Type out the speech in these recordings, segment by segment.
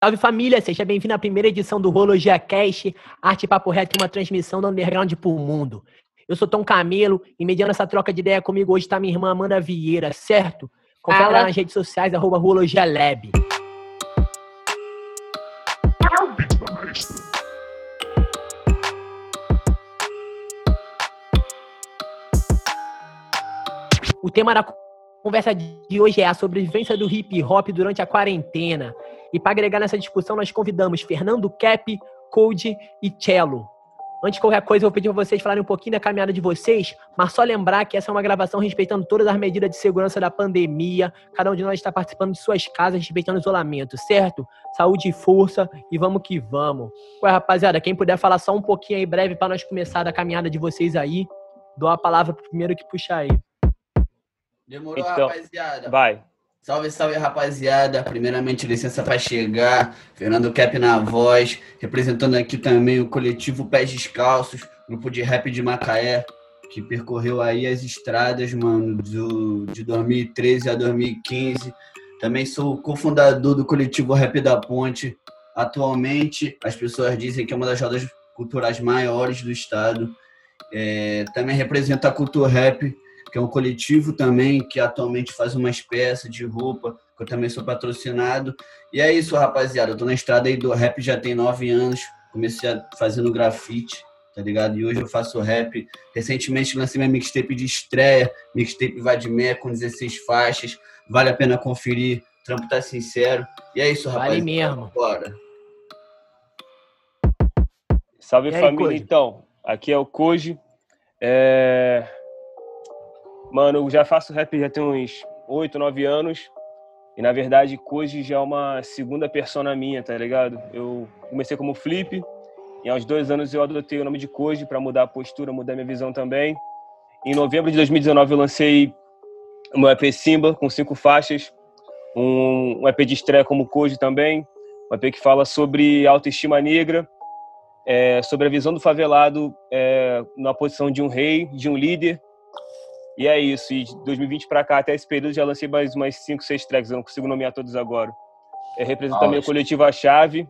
Salve família, seja bem-vindo à primeira edição do Rologia Cast, Arte Papo Reto, uma transmissão do Underground pro mundo. Eu sou Tom Camelo e mediando essa troca de ideia comigo hoje está minha irmã Amanda Vieira, certo? Confere lá nas redes sociais, arroba Rologia Lab. O tema da conversa de hoje é a sobrevivência do hip hop durante a quarentena. E para agregar nessa discussão, nós convidamos Fernando Cap, Code e Cello. Antes de qualquer coisa, eu vou pedir para vocês falarem um pouquinho da caminhada de vocês, mas só lembrar que essa é uma gravação respeitando todas as medidas de segurança da pandemia. Cada um de nós está participando de suas casas, respeitando o isolamento, certo? Saúde e força e vamos que vamos. Ué, rapaziada, quem puder falar só um pouquinho aí breve para nós começar da caminhada de vocês aí, dou a palavra pro primeiro que puxar aí. Demorou, então, rapaziada. Vai. Salve, salve, rapaziada. Primeiramente, licença para chegar. Fernando Cap na voz, representando aqui também o coletivo Pés Descalços, grupo de rap de Macaé, que percorreu aí as estradas, mano, do, de 2013 a 2015. Também sou cofundador do coletivo Rap da Ponte. Atualmente, as pessoas dizem que é uma das rodas culturais maiores do estado. É, também representa a cultura rap que é um coletivo também que atualmente faz umas peças de roupa, que eu também sou patrocinado. E é isso, rapaziada. Eu tô na estrada aí do rap já tem nove anos. Comecei a, fazendo grafite, tá ligado? E hoje eu faço rap. Recentemente lancei minha mixtape de estreia, mixtape Vadimé com 16 faixas. Vale a pena conferir. O trampo tá sincero. E é isso, rapaziada. Vale mesmo. Bora. Salve aí, família, Koji? então. Aqui é o Koji. É... Mano, eu já faço rap já tem uns 8, 9 anos. E na verdade, Koji já é uma segunda persona minha, tá ligado? Eu comecei como Flip. E aos dois anos eu adotei o nome de Koji para mudar a postura, mudar minha visão também. Em novembro de 2019 eu lancei o meu EP Simba, com cinco faixas. Um, um EP de estreia como Koji também. Um EP que fala sobre autoestima negra, é, sobre a visão do favelado é, na posição de um rei, de um líder e é isso. E de 2020 para cá, até esse período, já lancei mais umas 5, 6 tracks. Eu não consigo nomear todos agora. É, representa também o coletivo A Chave.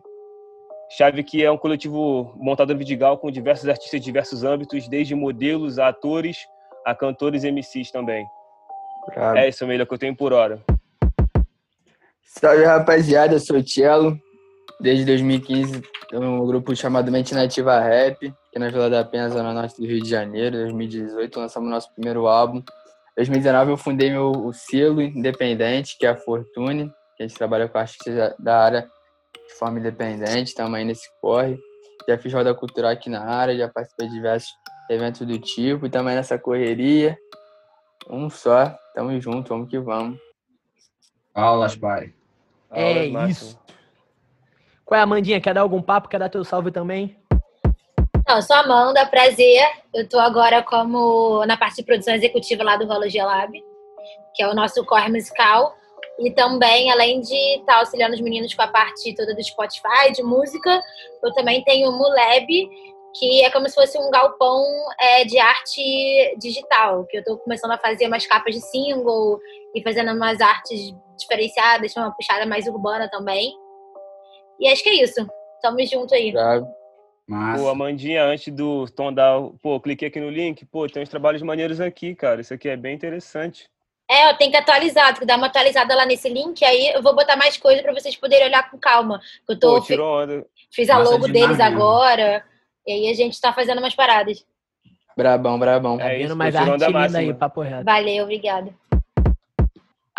Chave que é um coletivo montado no Vidigal com diversos artistas de diversos âmbitos, desde modelos a atores, a cantores e MCs também. É isso, melhor que eu tenho por hora. Salve, rapaziada. Eu sou o Cello. Desde 2015, um grupo chamado Mente Nativa Rap aqui na Vila da Penha, Zona Norte do Rio de Janeiro, 2018, lançamos nosso primeiro álbum. 2019 eu fundei meu selo independente, que é a Fortune, que a gente trabalha com artistas da área de forma independente, estamos aí nesse corre. Já fiz roda cultural aqui na área, já participei de diversos eventos do tipo, e também nessa correria. Um só, tamo junto, vamos que vamos. Aulas, pai. É isso. Qual é a Amandinha? Quer dar algum papo? Quer dar teu salve também? Não, sou Amanda, prazer. Eu estou agora como na parte de produção executiva lá do Rologia Lab, que é o nosso core musical. E também, além de estar tá auxiliando os meninos com a parte toda do Spotify, de música, eu também tenho o Muleb, que é como se fosse um galpão é, de arte digital, que eu estou começando a fazer umas capas de single e fazendo umas artes diferenciadas, uma puxada mais urbana também. E acho que é isso. Tamo junto aí. Claro. Massa. Pô, Amandinha, antes do Tom dar. Pô, cliquei aqui no link. Pô, tem uns trabalhos maneiros aqui, cara. Isso aqui é bem interessante. É, eu tenho que atualizar, tenho que dar uma atualizada lá nesse link, aí eu vou botar mais coisa para vocês poderem olhar com calma. Eu tô, Pô, tirou onda. Fiz a Massa logo deles agora, e aí a gente tá fazendo umas paradas. Brabão, brabão. É isso, mais arte linda aí, papo reto. Valeu, obrigada.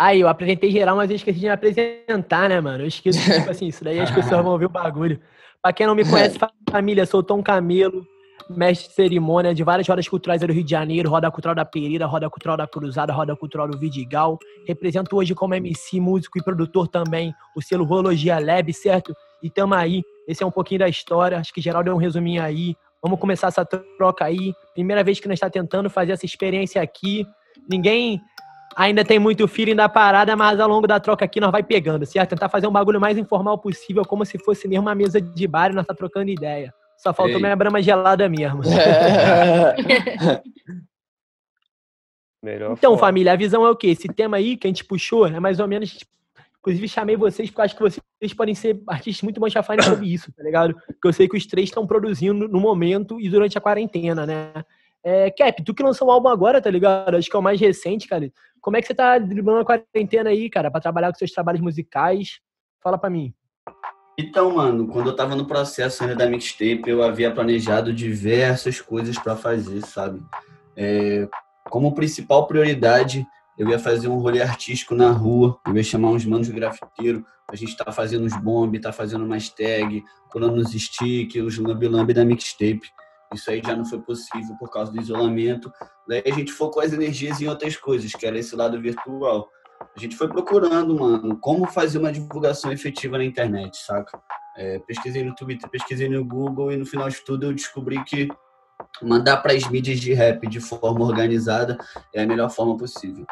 Aí, eu apresentei geral, mas eu esqueci de me apresentar, né, mano? Eu esqueci, tipo assim, isso daí as pessoas vão ouvir o bagulho. Pra quem não me conhece, família, sou Tom Camelo, mestre de cerimônia de várias rodas culturais do Rio de Janeiro, Roda Cultural da Pereira, Roda Cultural da Cruzada, Roda Cultural do Vidigal. Represento hoje como MC, músico e produtor também o selo Rologia Lab, certo? E tamo aí. Esse é um pouquinho da história. Acho que geral deu um resuminho aí. Vamos começar essa troca aí. Primeira vez que nós está tentando fazer essa experiência aqui. Ninguém ainda tem muito feeling da parada, mas ao longo da troca aqui nós vai pegando, certo? Tentar fazer um bagulho mais informal possível, como se fosse mesmo uma mesa de bar e nós tá trocando ideia. Só faltou Ei. minha brama gelada mesmo. Melhor então, forma. família, a visão é o quê? Esse tema aí que a gente puxou é mais ou menos Inclusive, chamei vocês porque eu acho que vocês podem ser artistas muito bons falando sobre isso, tá ligado? Porque eu sei que os três estão produzindo no momento e durante a quarentena, né? É, Cap, tu que lançou um álbum agora, tá ligado? Acho que é o mais recente, cara. Como é que você tá driblando a quarentena aí, cara, para trabalhar com seus trabalhos musicais? Fala para mim. Então, mano, quando eu tava no processo ainda da mixtape, eu havia planejado diversas coisas para fazer, sabe? É, como principal prioridade, eu ia fazer um rolê artístico na rua, eu ia chamar uns manos de grafiteiro, a gente tá fazendo uns bomb, tá fazendo umas tag, colando uns stick, os lambi-lambi da mixtape. Isso aí já não foi possível por causa do isolamento. Daí a gente focou as energias em outras coisas, que era esse lado virtual. A gente foi procurando, mano, como fazer uma divulgação efetiva na internet, saca? É, pesquisei no Twitter, pesquisei no Google e no final de tudo eu descobri que mandar para as mídias de rap de forma organizada é a melhor forma possível.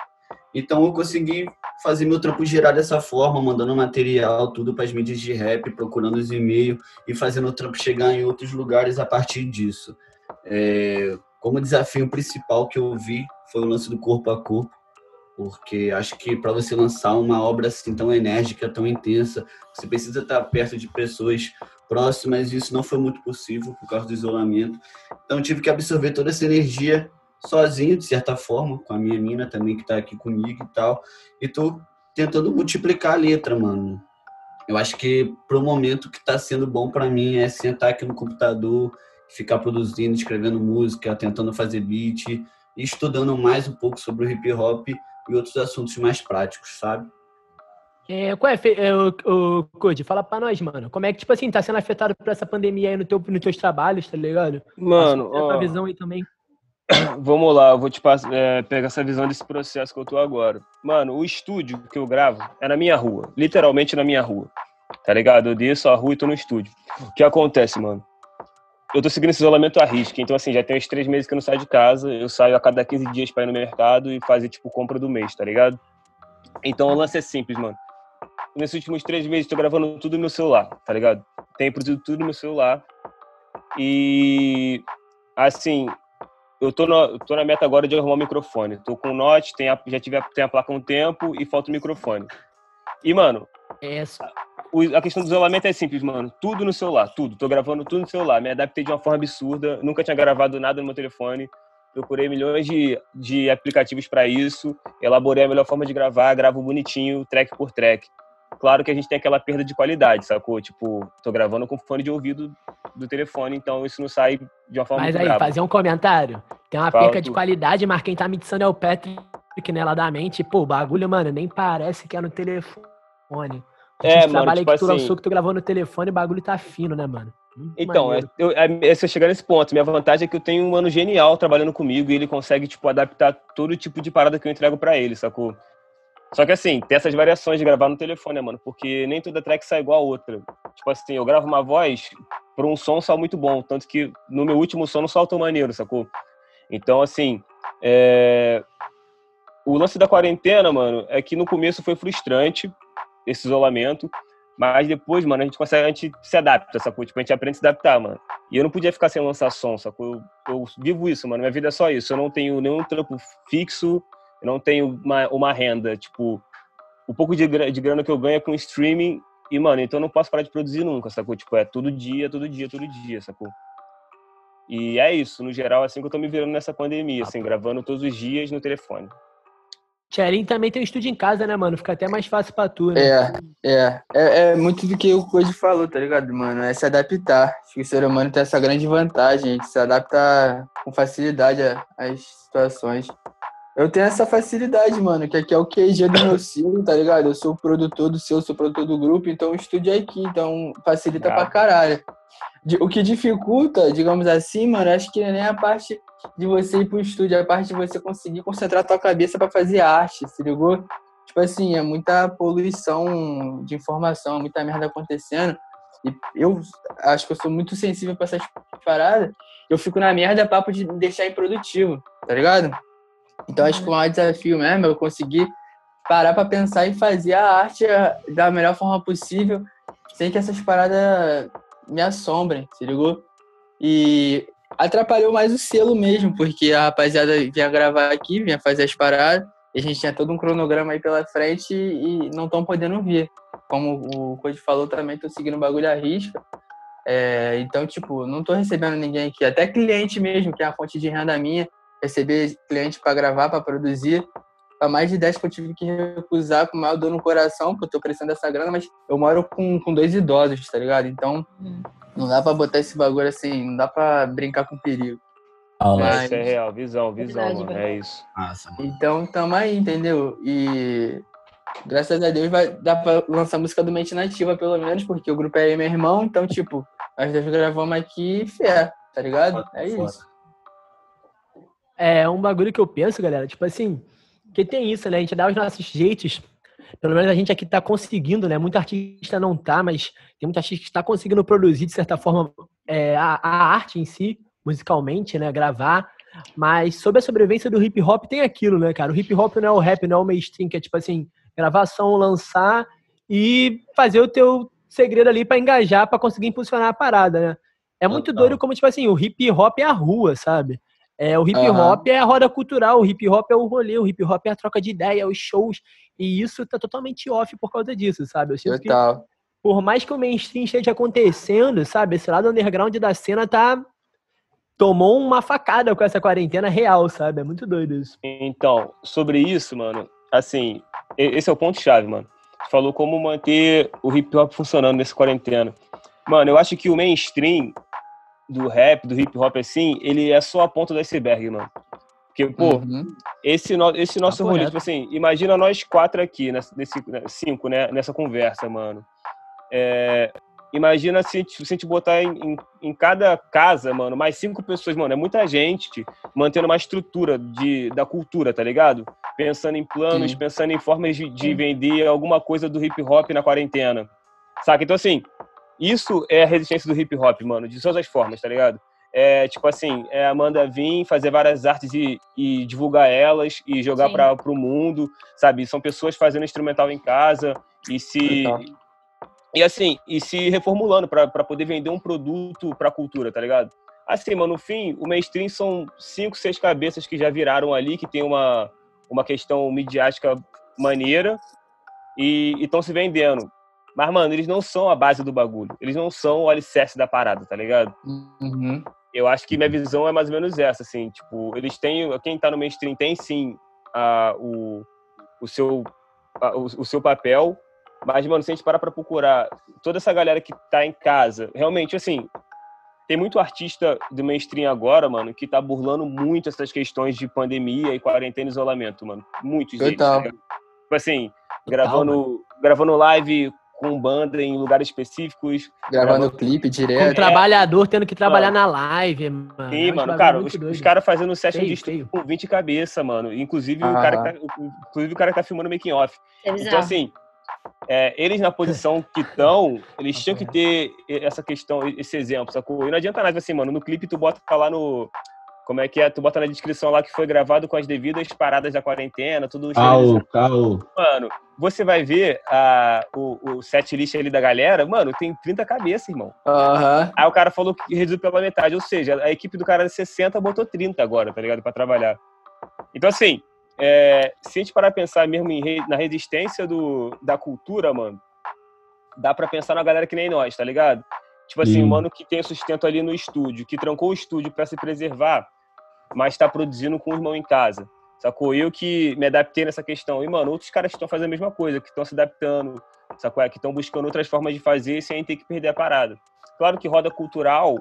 Então eu consegui fazer meu trampo girar dessa forma, mandando material, tudo para as mídias de rap, procurando os e-mails e fazendo o trampo chegar em outros lugares a partir disso. É, como desafio principal que eu vi foi o lance do corpo a corpo, porque acho que para você lançar uma obra assim tão enérgica, tão intensa, você precisa estar perto de pessoas próximas e isso não foi muito possível por causa do isolamento. Então tive que absorver toda essa energia sozinho, de certa forma, com a minha mina também, que está aqui comigo e tal. E tô tentando multiplicar a letra, mano. Eu acho que pro momento que está sendo bom para mim é sentar aqui no computador, ficar produzindo, escrevendo música, tentando fazer beat e estudando mais um pouco sobre o hip hop e outros assuntos mais práticos, sabe? É, qual é, é o, o Code, fala pra nós, mano. Como é que, tipo assim, tá sendo afetado por essa pandemia aí no teu, nos teus trabalhos, tá ligado? Mano, ó, tua visão aí também. Vamos lá, eu vou te passar, é, pegar essa visão desse processo que eu tô agora. Mano, o estúdio que eu gravo é na minha rua, literalmente na minha rua. Tá ligado? Eu desço a rua e tô no estúdio. O que acontece, mano? Eu tô seguindo esse isolamento a risco, então assim, já tem uns três meses que eu não saio de casa, eu saio a cada 15 dias pra ir no mercado e fazer, tipo, compra do mês, tá ligado? Então o lance é simples, mano. Nesses últimos três meses, tô gravando tudo no meu celular, tá ligado? Tenho produzido tudo no meu celular. E, assim, eu tô, no, tô na meta agora de arrumar o microfone. Tô com o Note, tem a, já tive a, tem a placa há um tempo e falta o microfone. E, mano, Essa. O, a questão do isolamento é simples, mano. Tudo no celular, tudo. Tô gravando tudo no celular. Me adaptei de uma forma absurda. Nunca tinha gravado nada no meu telefone. Procurei milhões de, de aplicativos para isso. Elaborei a melhor forma de gravar. Gravo bonitinho, track por track. Claro que a gente tem aquela perda de qualidade, sacou? Tipo, tô gravando com fone de ouvido do telefone, então isso não sai de uma forma Mas aí, fazer um comentário. Tem uma Fala perca de qualidade, mas quem tá mixando é o Patrick, nela da mente. Pô, o bagulho, mano, nem parece que é no telefone. A é, mano, trabalha tipo que tu assim... lançou que tu gravou no telefone, o bagulho tá fino, né, mano? Muito então, é, eu, é, é, se eu chegar nesse ponto, minha vantagem é que eu tenho um mano genial trabalhando comigo e ele consegue, tipo, adaptar todo tipo de parada que eu entrego para ele, sacou? Só que assim, tem essas variações de gravar no telefone, né, mano? Porque nem toda track sai igual a outra. Tipo assim, eu gravo uma voz por um som só muito bom. Tanto que no meu último som não saltou maneiro, sacou? Então, assim, é... o lance da quarentena, mano, é que no começo foi frustrante esse isolamento. Mas depois, mano, a gente consegue, a gente se adapta, sacou? Tipo, a gente aprende a se adaptar, mano. E eu não podia ficar sem lançar som, sacou? Eu, eu vivo isso, mano. Minha vida é só isso. Eu não tenho nenhum trampo fixo eu não tenho uma, uma renda, tipo, o pouco de, de grana que eu ganho é com streaming e, mano, então eu não posso parar de produzir nunca, sacou? Tipo, é todo dia, todo dia, todo dia, sacou? E é isso, no geral, assim que eu tô me virando nessa pandemia, assim, gravando todos os dias no telefone. Tcherin também tem um estúdio em casa, né, mano? Fica até mais fácil pra tu, né? É, é. É, é muito do que o Code falou, tá ligado, mano? É se adaptar. Acho que o ser humano tem essa grande vantagem, gente se adapta com facilidade às situações. Eu tenho essa facilidade, mano, que aqui é o QG do meu silo, tá ligado? Eu sou o produtor do seu, sou o produtor do grupo, então o estúdio é aqui, então facilita pra caralho. O que dificulta, digamos assim, mano, acho que nem a parte de você ir pro estúdio, é a parte de você conseguir concentrar tua cabeça para fazer arte, se ligou? Tipo assim, é muita poluição de informação, muita merda acontecendo. E eu acho que eu sou muito sensível pra essas paradas. Eu fico na merda papo de deixar improdutivo, tá ligado? Então acho que o maior desafio mesmo é eu conseguir parar para pensar e fazer a arte da melhor forma possível, sem que essas paradas me assombrem, se ligou? E atrapalhou mais o selo mesmo, porque a rapaziada vinha gravar aqui, vinha fazer as paradas, E a gente tinha todo um cronograma aí pela frente e não estão podendo vir. Como o Code falou também, tô seguindo o bagulho à risca. É, então, tipo, não tô recebendo ninguém aqui. Até cliente mesmo, que é a fonte de renda minha, receber cliente para gravar, para produzir. Há mais de 10 que eu tive que recusar com maior dor no coração, porque eu tô precisando dessa grana, mas eu moro com, com dois idosos, tá ligado? Então, hum. não dá pra botar esse bagulho assim, não dá pra brincar com perigo. Ah, mas... Isso é real, visão, visão, Verdade, mano, é isso. Nossa, então, tamo aí, entendeu? E graças a Deus vai dar pra lançar música do Mente Nativa, pelo menos, porque o grupo é aí meu irmão, então, tipo, nós dois gravamos aqui fé, tá ligado? É isso. É um bagulho que eu penso, galera, tipo assim, que tem isso, né? A gente dá os nossos jeitos. Pelo menos a gente aqui tá conseguindo, né? Muito artista não tá, mas tem muita artista que está conseguindo produzir, de certa forma, é, a, a arte em si, musicalmente, né? Gravar. Mas sobre a sobrevivência do hip hop tem aquilo, né, cara? O hip hop não é o rap, não é o mainstream, que é tipo assim, gravação, lançar e fazer o teu segredo ali para engajar, para conseguir impulsionar a parada, né? É muito doido como, tipo assim, o hip hop é a rua, sabe? É, o hip hop uhum. é a roda cultural, o hip hop é o rolê, o hip hop é a troca de ideia, os shows. E isso tá totalmente off por causa disso, sabe? Eu sinto Total. que, por mais que o mainstream esteja acontecendo, sabe? Esse lado underground da cena tá. Tomou uma facada com essa quarentena real, sabe? É muito doido isso. Então, sobre isso, mano, assim, esse é o ponto-chave, mano. Falou como manter o hip hop funcionando nessa quarentena. Mano, eu acho que o mainstream do rap, do hip hop assim, ele é só a ponta do iceberg, mano. Porque, pô, uhum. esse, no, esse nosso tá rolê, tipo assim, imagina nós quatro aqui, nesse, né, cinco, né, nessa conversa, mano. É, imagina se, se a gente botar em, em, em, cada casa, mano, mais cinco pessoas, mano, é muita gente mantendo uma estrutura de, da cultura, tá ligado? Pensando em planos, Sim. pensando em formas de, de vender alguma coisa do hip hop na quarentena. Saca? Então, assim, isso é a resistência do hip hop, mano, de todas as formas, tá ligado? É tipo assim, é a Amanda vir fazer várias artes e, e divulgar elas e jogar para o mundo, sabe? São pessoas fazendo instrumental em casa e se. E assim, e se reformulando para poder vender um produto para a cultura, tá ligado? Assim, mano, no fim, o mainstream são cinco, seis cabeças que já viraram ali, que tem uma, uma questão midiática maneira e estão se vendendo. Mas, mano, eles não são a base do bagulho. Eles não são o alicerce da parada, tá ligado? Uhum. Eu acho que minha visão é mais ou menos essa, assim. Tipo, eles têm... Quem tá no mainstream tem, sim, a, o, o, seu, a, o, o seu papel. Mas, mano, se a gente parar pra procurar toda essa galera que tá em casa, realmente, assim, tem muito artista do mainstream agora, mano, que tá burlando muito essas questões de pandemia e quarentena e isolamento, mano. Muitos deles. Tá tipo assim, Total, gravando, mano. gravando live com banda em lugares específicos. Gravando, gravando clipe direto. Com um trabalhador tendo que trabalhar mano. na live, mano. Sim, mano, cara, os, os caras fazendo session feio, de feio. com 20 cabeça, mano. Inclusive, ah. o cara que tá, inclusive o cara que tá filmando making off. É então, assim, é, eles na posição que estão, eles tinham que ter essa questão, esse exemplo, sacou? E não adianta nada assim, mano, no clipe tu bota lá no como é que é? Tu bota na descrição lá que foi gravado com as devidas paradas da quarentena, tudo Caô, caô. Mano, você vai ver a, o, o set list ali da galera, mano, tem 30 cabeças, irmão. Uhum. Aí o cara falou que reduziu pela metade, ou seja, a equipe do cara de 60 botou 30 agora, tá ligado? Pra trabalhar. Então, assim, é, se a gente parar a pensar mesmo em, na resistência do, da cultura, mano, dá pra pensar na galera que nem nós, tá ligado? Tipo assim, o um mano que tem sustento ali no estúdio, que trancou o estúdio para se preservar, mas está produzindo com o irmão em casa. Sacou? Eu que me adaptei nessa questão. E, mano, outros caras estão fazendo a mesma coisa, que estão se adaptando, sacou? É, que estão buscando outras formas de fazer sem ter que perder a parada. Claro que roda cultural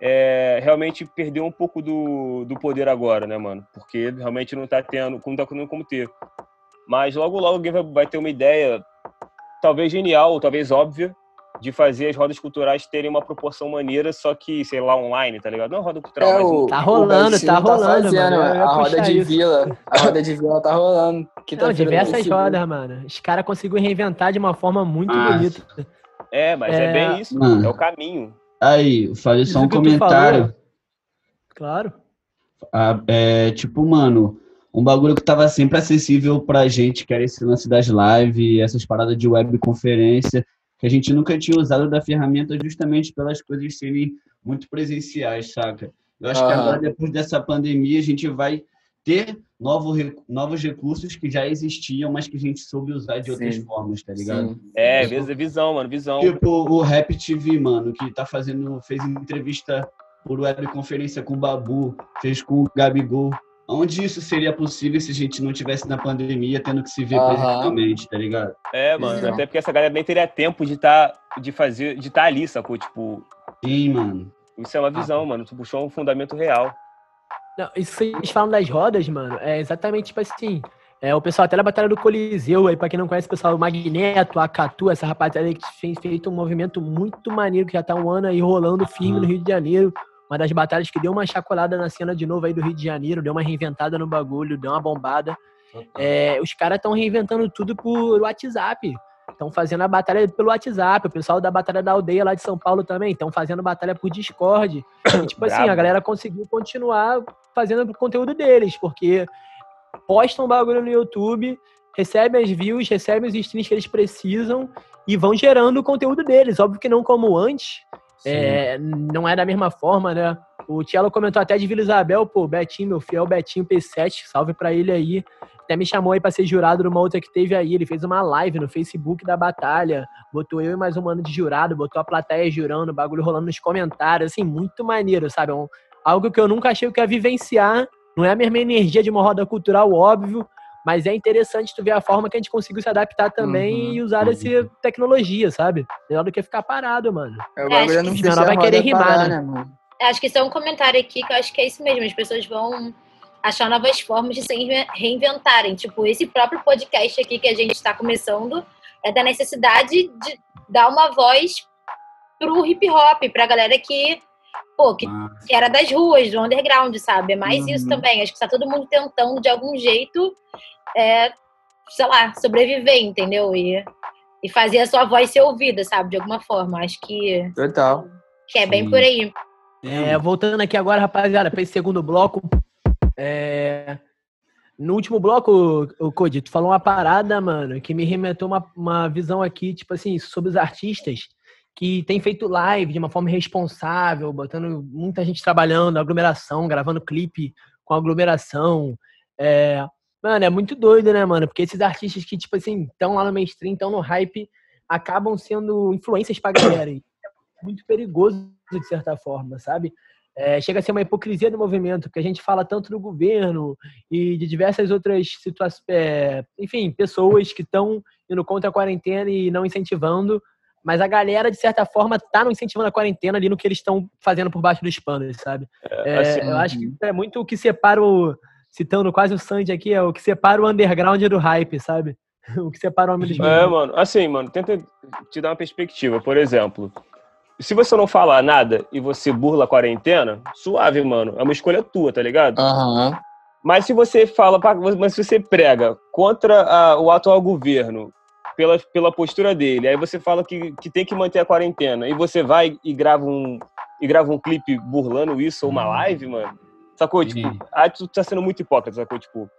é, realmente perdeu um pouco do, do poder agora, né, mano? Porque realmente não tá tendo, não tá tendo como ter. Mas logo, logo alguém vai, vai ter uma ideia, talvez genial, talvez óbvia, de fazer as rodas culturais terem uma proporção maneira, só que, sei lá, online, tá ligado? Não roda cultural, é, mas... Tá rolando, tá, tá rolando, fazendo, mano. A roda de isso. vila, a roda de vila tá rolando. Que tá Não, diversas rodas, mano. Os caras conseguiram reinventar de uma forma muito ah, bonita. É, mas é, é bem isso, mano. é o caminho. Aí, falei só um comentário. Claro. Ah, é, tipo, mano, um bagulho que tava sempre acessível pra gente, que era esse lance das lives, essas paradas de webconferência que a gente nunca tinha usado da ferramenta justamente pelas coisas serem muito presenciais, saca? Eu acho que agora, depois dessa pandemia, a gente vai ter novos, novos recursos que já existiam, mas que a gente soube usar de outras Sim. formas, tá ligado? Sim. É, visão, mano, visão. Tipo o Rap TV, mano, que tá fazendo, fez entrevista por webconferência com o Babu, fez com o Gabigol. Onde isso seria possível se a gente não tivesse na pandemia, tendo que se ver uhum. presencialmente, tá ligado? É, mano, até porque essa galera nem teria tempo de tá, de fazer, de estar tá ali, sacou? Tipo. Sim, mano. Isso é uma visão, ah. mano. Tu puxou um fundamento real. Não, isso que vocês falam das rodas, mano, é exatamente tipo assim. É, o pessoal até na Batalha do Coliseu, aí, pra quem não conhece, o pessoal, o Magneto, a Catu, essa rapaziada que fez feito um movimento muito maneiro, que já tá um ano aí rolando firme no Rio de Janeiro. Uma das batalhas que deu uma chacolada na cena de novo aí do Rio de Janeiro, deu uma reinventada no bagulho, deu uma bombada. É, os caras estão reinventando tudo por WhatsApp. Estão fazendo a batalha pelo WhatsApp. O pessoal da Batalha da Aldeia lá de São Paulo também estão fazendo batalha por Discord. E, tipo assim, a galera conseguiu continuar fazendo o conteúdo deles, porque postam bagulho no YouTube, recebem as views, recebem os streams que eles precisam e vão gerando o conteúdo deles. Óbvio que não como antes, é, não é da mesma forma, né? O Tielo comentou até de Vila Isabel, pô, Betinho, meu fiel Betinho P7, salve pra ele aí. Até me chamou aí pra ser jurado numa outra que teve aí. Ele fez uma live no Facebook da batalha, botou eu e mais um ano de jurado, botou a plateia jurando, bagulho rolando nos comentários, assim, muito maneiro, sabe? Um, algo que eu nunca achei que ia vivenciar. Não é a mesma energia de uma roda cultural, óbvio, mas é interessante tu ver a forma que a gente conseguiu se adaptar também uhum, e usar uhum. essa tecnologia, sabe? Melhor do que ficar parado, mano. É, o bagulho é, não vai querer rimar, parar, né? né acho que isso é um comentário aqui que eu acho que é isso mesmo. As pessoas vão achar novas formas de se reinventarem. Tipo, esse próprio podcast aqui que a gente está começando é da necessidade de dar uma voz pro hip hop, pra galera que, pô, que, que era das ruas, do underground, sabe? É mais uhum. isso também. Acho que está todo mundo tentando, de algum jeito, é, sei lá, sobreviver, entendeu? E, e fazer a sua voz ser ouvida, sabe? De alguma forma. Acho que. Total. Que é bem por aí. É, voltando aqui agora, rapaziada, para esse segundo bloco. É... No último bloco, o Cody, tu falou uma parada, mano, que me remetou uma, uma visão aqui, tipo assim, sobre os artistas que têm feito live de uma forma responsável, botando muita gente trabalhando, aglomeração, gravando clipe com aglomeração. É, Mano, é muito doido, né, mano? Porque esses artistas que, tipo assim, estão lá no mainstream, estão no hype, acabam sendo influências pra galera. E é muito perigoso, de certa forma, sabe? É, chega a ser uma hipocrisia do movimento, que a gente fala tanto do governo e de diversas outras situações, é, enfim, pessoas que estão indo contra a quarentena e não incentivando, mas a galera, de certa forma, tá não incentivando a quarentena ali no que eles estão fazendo por baixo dos panos, sabe? É, é assim, eu acho que uhum. é muito o que separa o citando quase o Sandy aqui, é o que separa o underground do hype, sabe? O que separa o homem dos É, mano, assim, mano, tenta te dar uma perspectiva. Por exemplo, se você não falar nada e você burla a quarentena, suave, mano. É uma escolha tua, tá ligado? Uhum. Mas se você fala, mas se você prega contra a, o atual governo pela, pela postura dele, aí você fala que, que tem que manter a quarentena e você vai e grava um e grava um clipe burlando isso ou uma uhum. live, mano Sacou? Tipo, ah, tu tá sendo muito hipócrita, sacou? Tipo,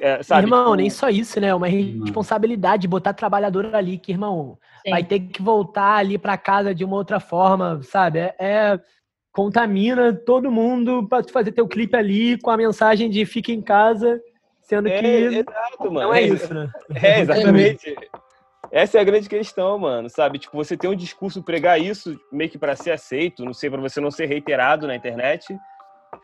é, sabe, irmão, tipo... nem só isso, né? Uma responsabilidade botar trabalhador ali, que, irmão, Sim. vai ter que voltar ali para casa de uma outra forma, sabe? É, é, contamina todo mundo para fazer teu clipe ali com a mensagem de fica em casa, sendo é, que exato, mano. não é, isso, né? É, exatamente. Essa é a grande questão, mano, sabe? Tipo, você tem um discurso pregar isso meio que para ser aceito, não sei, para você não ser reiterado na internet,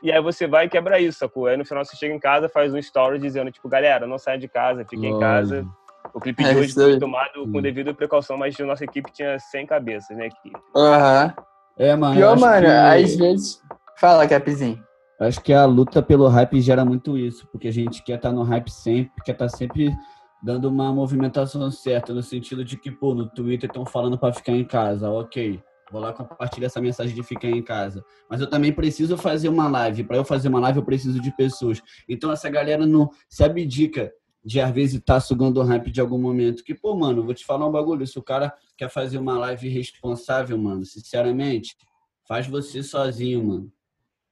e aí você vai e quebra isso, sacou? Aí no final você chega em casa, faz um story dizendo, tipo, galera, não saia de casa, fique em casa. O clipe de é hoje foi tomado com devida precaução, mas a nossa equipe tinha 100 cabeças, né? Aham. Uhum. É, mano. Pior, mano, que... às vezes. Fala, Capzinho. Acho que a luta pelo hype gera muito isso, porque a gente quer estar tá no hype sempre, quer estar tá sempre dando uma movimentação certa, no sentido de que, pô, no Twitter estão falando para ficar em casa, ok. Vou lá compartilhar essa mensagem de ficar em casa. Mas eu também preciso fazer uma live. Para eu fazer uma live, eu preciso de pessoas. Então, essa galera não se abdica de, às vezes, estar tá sugando o hype de algum momento. Que, pô, mano, vou te falar um bagulho. Se o cara quer fazer uma live responsável, mano, sinceramente, faz você sozinho, mano.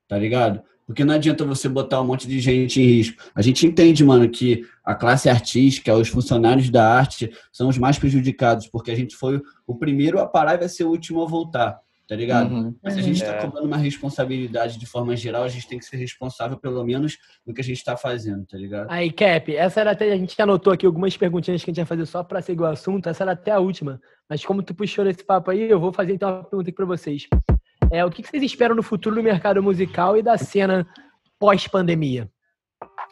Tá ligado? Porque não adianta você botar um monte de gente em risco. A gente entende, mano, que a classe artística, os funcionários da arte são os mais prejudicados, porque a gente foi o primeiro a parar e vai ser o último a voltar. tá ligado? Uhum. Mas se a gente está é. cobrando uma responsabilidade de forma geral, a gente tem que ser responsável, pelo menos, no que a gente está fazendo, tá ligado? Aí, Cap, essa era até. A gente anotou aqui algumas perguntinhas que a gente ia fazer só para seguir o assunto, essa era até a última. Mas como tu puxou esse papo aí, eu vou fazer então uma pergunta aqui para vocês. É, o que vocês esperam no futuro do mercado musical e da cena pós-pandemia?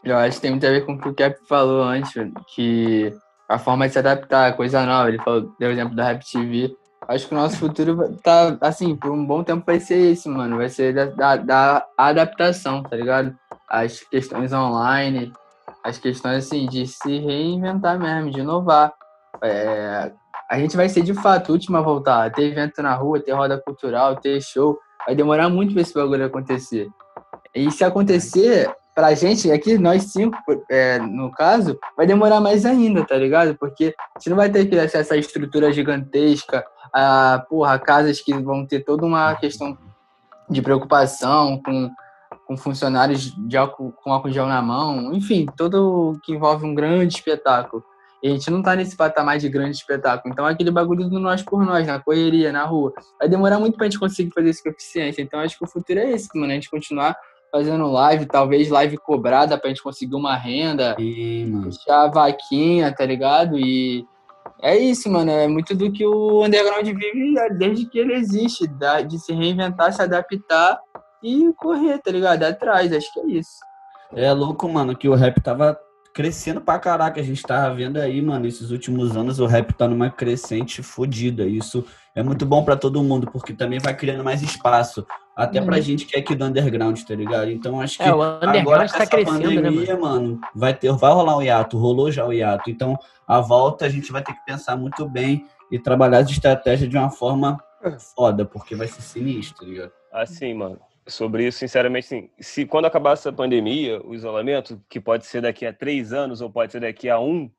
Eu acho que tem muito a ver com o que o Cap falou antes, que a forma de se adaptar, coisa nova. Ele falou, deu o exemplo da Rap TV. Acho que o nosso futuro tá, assim, por um bom tempo vai ser isso, mano. Vai ser da, da, da adaptação, tá ligado? As questões online, as questões, assim, de se reinventar mesmo, de inovar. É, a gente vai ser, de fato, o último a voltar. Ter evento na rua, ter roda cultural, ter show. Vai demorar muito pra esse bagulho acontecer. E se acontecer, pra gente, aqui, nós cinco, é, no caso, vai demorar mais ainda, tá ligado? Porque a gente não vai ter que acesso a estrutura gigantesca, a, porra, casas que vão ter toda uma questão de preocupação com, com funcionários de álcool, com álcool gel na mão, enfim, tudo que envolve um grande espetáculo. E a gente não tá nesse patamar de grande espetáculo. Então, aquele bagulho do nós por nós, na correria, na rua. Vai demorar muito pra gente conseguir fazer isso com eficiência. Então, acho que o futuro é esse, mano. A gente continuar fazendo live, talvez live cobrada pra gente conseguir uma renda, deixar a vaquinha, tá ligado? E é isso, mano. É muito do que o underground vive desde que ele existe, de se reinventar, se adaptar e correr, tá ligado? Atrás, acho que é isso. É louco, mano, que o rap tava crescendo pra caraca. A gente tava vendo aí, mano, esses últimos anos o rap tá numa crescente fodida. Isso é muito bom para todo mundo, porque também vai criando mais espaço. Até uhum. pra gente que é aqui do underground, tá ligado? Então acho é, que é, agora tá crescendo, pandemia, né, mano? mano, vai ter, vai rolar um hiato, rolou já o hiato. Então a volta a gente vai ter que pensar muito bem e trabalhar de estratégia de uma forma foda, porque vai ser sinistro, tá ligado? Assim, mano, sobre isso, sinceramente, sim. Se quando acabar essa pandemia, o isolamento, que pode ser daqui a três anos ou pode ser daqui a um,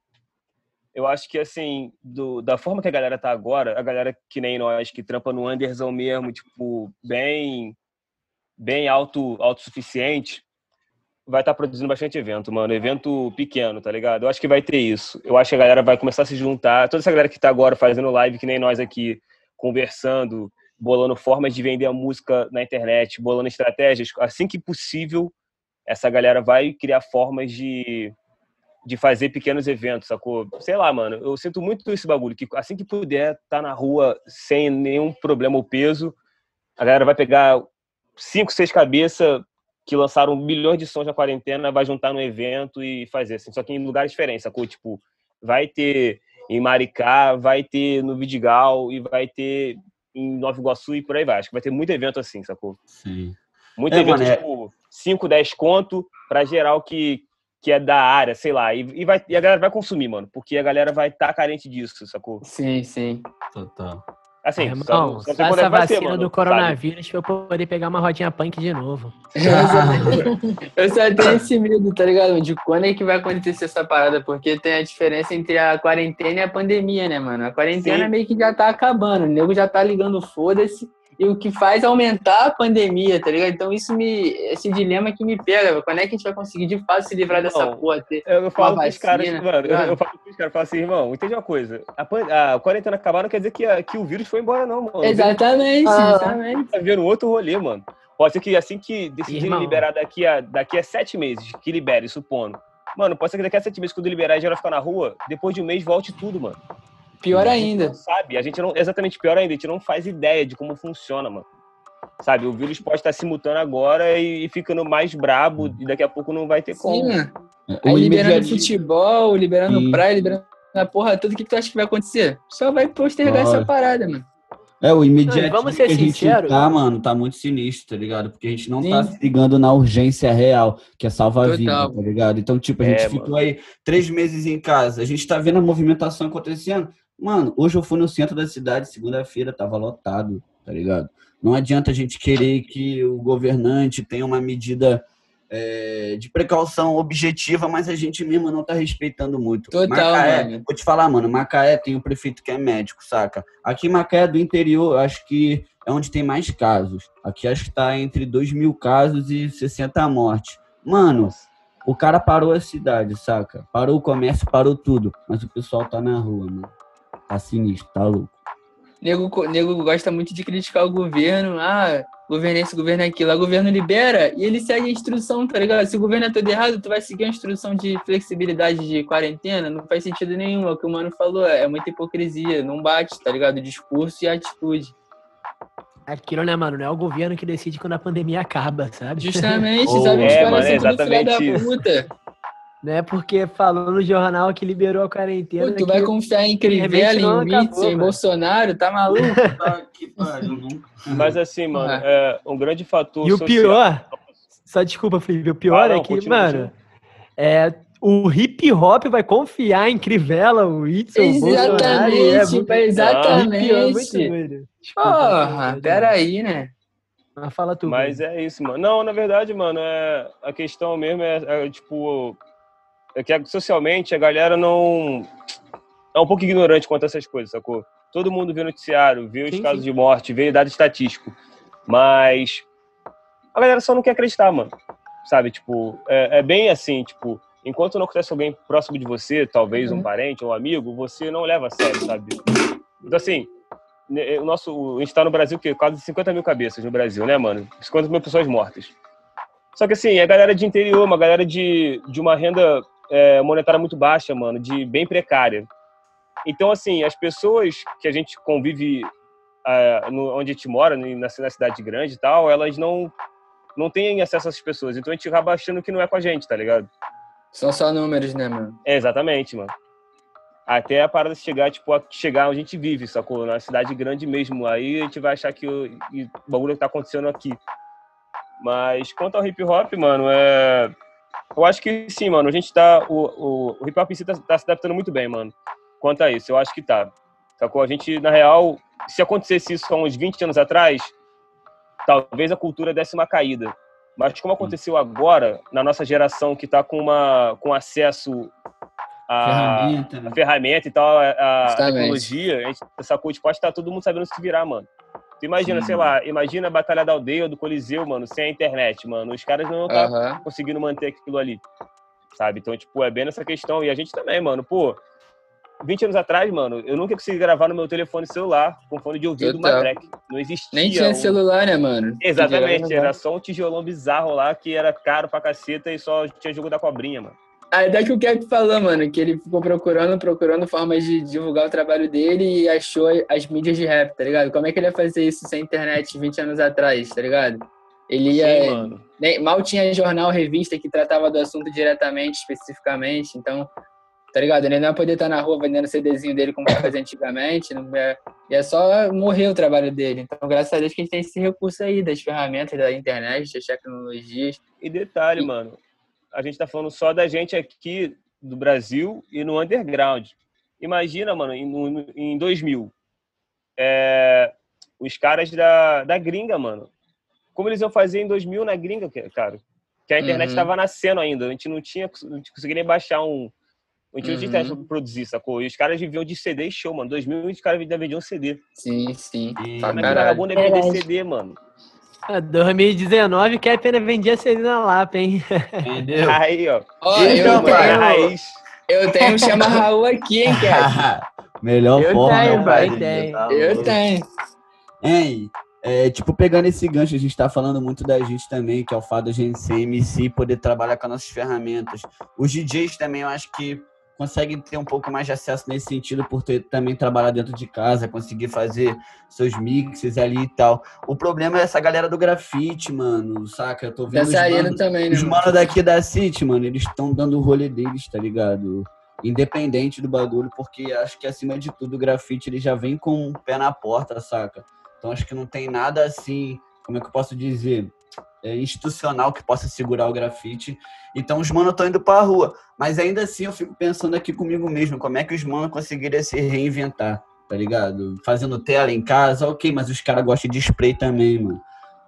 eu acho que, assim, do, da forma que a galera tá agora, a galera que nem nós, que trampa no Anderson mesmo, tipo, bem, bem auto, autossuficiente, vai estar tá produzindo bastante evento, mano. Evento pequeno, tá ligado? Eu acho que vai ter isso. Eu acho que a galera vai começar a se juntar. Toda essa galera que tá agora fazendo live, que nem nós aqui, conversando, bolando formas de vender a música na internet, bolando estratégias, assim que possível, essa galera vai criar formas de de fazer pequenos eventos, sacou? Sei lá, mano, eu sinto muito esse bagulho, que assim que puder tá na rua sem nenhum problema ou peso, a galera vai pegar cinco, seis cabeças que lançaram milhões de sons na quarentena, vai juntar no evento e fazer, assim, só que em lugares diferentes, sacou? Tipo, vai ter em Maricá, vai ter no Vidigal e vai ter em Nova Iguaçu e por aí vai. Acho que vai ter muito evento assim, sacou? Sim. Muito é, evento, mano, é tipo, 5, 10 conto pra geral que, que é da área, sei lá, e, e, vai, e a galera vai consumir, mano, porque a galera vai estar tá carente disso, sacou? Sim, sim. Total. Assim, irmão, só, só, só essa é vacina ser, do coronavírus pra eu poder pegar uma rodinha punk de novo. eu só tenho esse medo, tá ligado? De quando é que vai acontecer essa parada, porque tem a diferença entre a quarentena e a pandemia, né, mano? A quarentena Sim. meio que já tá acabando, o nego já tá ligando foda-se e o que faz aumentar a pandemia, tá ligado? Então isso me. Esse dilema que me pega, quando é que a gente vai conseguir de fato se livrar dessa não, porra? Ter eu falo com os caras, mano, eu, eu, falo com os caras, falo assim, irmão, entende uma coisa. A, a quarentena acabar não quer dizer que, a, que o vírus foi embora, não, mano. Exatamente, ah, exatamente. Tá vendo outro rolê, mano. Pode ser que assim que decidirem liberar daqui a, daqui a sete meses, que libere, supondo. Mano, pode ser que daqui a sete meses, quando liberar e geral ficar na rua, depois de um mês volte tudo, mano. Pior ainda. sabe, a gente não. Exatamente, pior ainda, a gente não faz ideia de como funciona, mano. Sabe, o vírus pode estar se mutando agora e, ficando mais brabo, e daqui a pouco não vai ter Sim, como. Mano. Aí liberando futebol, liberando Sim. praia, liberando a porra toda, o que, tu acha que vai acontecer? Só vai postergar essa parada, mano. É, o imediato vamos ser que a gente tá, mano, tá muito sinistro, tá ligado? Porque a gente não Sim. tá se ligando na urgência real, que é salvar a vida, tá ligado? Então, tipo, a gente é, ficou mano. aí três meses em casa, a gente tá vendo a movimentação acontecendo. Mano, hoje eu fui no centro da cidade, segunda-feira, tava lotado, tá ligado? Não adianta a gente querer que o governante tenha uma medida é, de precaução objetiva, mas a gente mesmo não tá respeitando muito. Total, Macaé, mano. vou te falar, mano, Macaé tem um prefeito que é médico, saca? Aqui Macaé do interior, acho que é onde tem mais casos. Aqui acho que tá entre 2 mil casos e 60 mortes. Mano, o cara parou a cidade, saca? Parou o comércio, parou tudo. Mas o pessoal tá na rua, mano. Tá sinistro, tá louco. nego, nego gosta muito de criticar o governo. Ah, governo é esse, governo é aquilo. O governo libera e ele segue a instrução, tá ligado? Se o governo é todo errado, tu vai seguir a instrução de flexibilidade de quarentena, não faz sentido nenhum. É o que o mano falou, é muita hipocrisia, não bate, tá ligado? O discurso e a atitude. Aquilo, né, mano? Não é o governo que decide quando a pandemia acaba, sabe? Justamente, oh, sabe? Os é, tudo filha da puta. Não é porque falou no jornal que liberou a quarentena. Pô, tu vai confiar em Crivella, em Witzel, em Bolsonaro? Tá maluco? Mas assim, mano, é um grande fator. E o social... pior, só desculpa, Felipe, o pior ah, não, é que, mano, é, o hip hop vai confiar em Crivella, o Witzel, Exatamente, é muito... exatamente. Ah, muito Porra, peraí, né? Mas fala tu. Mas é isso, mano. Não, na verdade, mano, é, a questão mesmo é, é tipo é que socialmente a galera não é um pouco ignorante quanto a essas coisas, sacou? Todo mundo vê noticiário, vê os sim, casos sim. de morte, vê dado estatístico, mas a galera só não quer acreditar, mano. Sabe, tipo, é, é bem assim, tipo, enquanto não acontece alguém próximo de você, talvez uhum. um parente ou um amigo, você não leva a sério, sabe? Então, assim, o nosso, a gente tá no Brasil, que quase 50 mil cabeças no Brasil, né, mano? 50 mil pessoas mortas. Só que, assim, a galera de interior, uma galera de, de uma renda é, monetária muito baixa, mano, de bem precária. Então, assim, as pessoas que a gente convive uh, no, onde a gente mora, na, na cidade grande e tal, elas não, não têm acesso a essas pessoas. Então a gente acaba achando que não é com a gente, tá ligado? São só números, né, mano? É, exatamente, mano. Até a parada chegar, tipo, a chegar onde a gente vive, sacou? Na cidade grande mesmo. Aí a gente vai achar que o, o bagulho tá acontecendo aqui. Mas quanto ao hip hop, mano, é eu acho que sim, mano. A gente tá. O, o, o hip hop em si tá, tá, se adaptando muito bem, mano. Quanto a isso, eu acho que tá. Sacou? A gente, na real, se acontecesse isso há uns 20 anos atrás, talvez a cultura desse uma caída. Mas como aconteceu agora, na nossa geração que tá com, uma, com acesso a ferramenta, né? a ferramenta e tal, a, a tecnologia, a gente sacou, tipo, pode estar tá todo mundo sabendo se virar, mano. Tu imagina, Sim. sei lá, imagina a Batalha da Aldeia do Coliseu, mano, sem a internet, mano. Os caras não estão tá conseguindo manter aquilo ali, sabe? Então, tipo, é bem nessa questão. E a gente também, mano, pô. 20 anos atrás, mano, eu nunca consegui gravar no meu telefone celular com fone de ouvido uma track. Não existia. Nem tinha um... celular, né, mano? Exatamente, era só um tijolão bizarro lá que era caro pra caceta e só tinha jogo da cobrinha, mano. Aí daqui o Cap falou, mano, que ele ficou procurando, procurando formas de divulgar o trabalho dele e achou as mídias de rap, tá ligado? Como é que ele ia fazer isso sem internet 20 anos atrás, tá ligado? Ele ia. Sim, mano. Nem, mal tinha jornal, revista que tratava do assunto diretamente, especificamente, então, tá ligado? Ele não ia poder estar na rua vendendo CDzinho dele como fazia antigamente, não ia, ia só morrer o trabalho dele. Então, graças a Deus que a gente tem esse recurso aí das ferramentas da internet, das tecnologias. E detalhe, e, mano, a gente está falando só da gente aqui do Brasil e no underground. Imagina, mano, em, em 2000, é, os caras da, da gringa, mano. Como eles iam fazer em 2000 na gringa, cara? Que a internet estava uhum. nascendo ainda. A gente não tinha, não conseguia nem baixar um. A gente não tinha internet uhum. pra produzir, sacou? E os caras viviam de CD e show, mano. 2000 os caras vendiam CD. Sim, sim. E tá na vagabunda é vender CD, mano. 2019, o Kepner vendia CD na Lapa, hein? Entendeu? Aí, ó. ó eu, tenho, raiz. eu tenho chama Raul aqui, hein, cara? Melhor eu forma. Tenho, pai, tenho. Tá eu tenho. Hein, é, tipo, pegando esse gancho, a gente tá falando muito da gente também, que é o fato da gente ser MC poder trabalhar com as nossas ferramentas. Os DJs também, eu acho que conseguem ter um pouco mais de acesso nesse sentido por ter também trabalhar dentro de casa, conseguir fazer seus mixes ali e tal. O problema é essa galera do grafite, mano, saca? Eu tô vendo tá os mano, também, né, os mano daqui da City, mano, eles estão dando o rolê deles, tá ligado? Independente do bagulho, porque acho que acima de tudo o grafite ele já vem com o pé na porta, saca? Então acho que não tem nada assim, como é que eu posso dizer? É, institucional que possa segurar o grafite. Então os manos estão indo para a rua. Mas ainda assim eu fico pensando aqui comigo mesmo, como é que os manos conseguiriam se reinventar, tá ligado? Fazendo tela em casa, ok, mas os caras gostam de spray também, mano.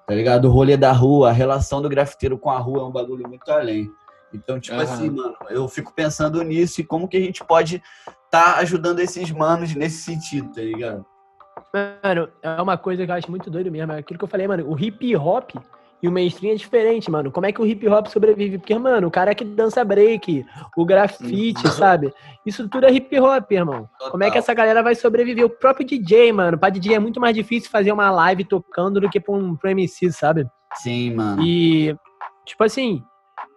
Tá ligado? O rolê da rua, a relação do grafiteiro com a rua é um bagulho muito além. Então, tipo uhum. assim, mano, eu fico pensando nisso e como que a gente pode tá ajudando esses manos nesse sentido, tá ligado? Mano, é uma coisa que eu acho muito doido mesmo. É aquilo que eu falei, mano, o hip hop, e o mainstream é diferente, mano. Como é que o hip hop sobrevive? Porque, mano, o cara que dança break, o grafite, uhum. sabe? Isso tudo é hip hop, irmão. Total. Como é que essa galera vai sobreviver? O próprio DJ, mano. Pra DJ é muito mais difícil fazer uma live tocando do que pra um, pra MC, sabe? Sim, mano. E, tipo assim,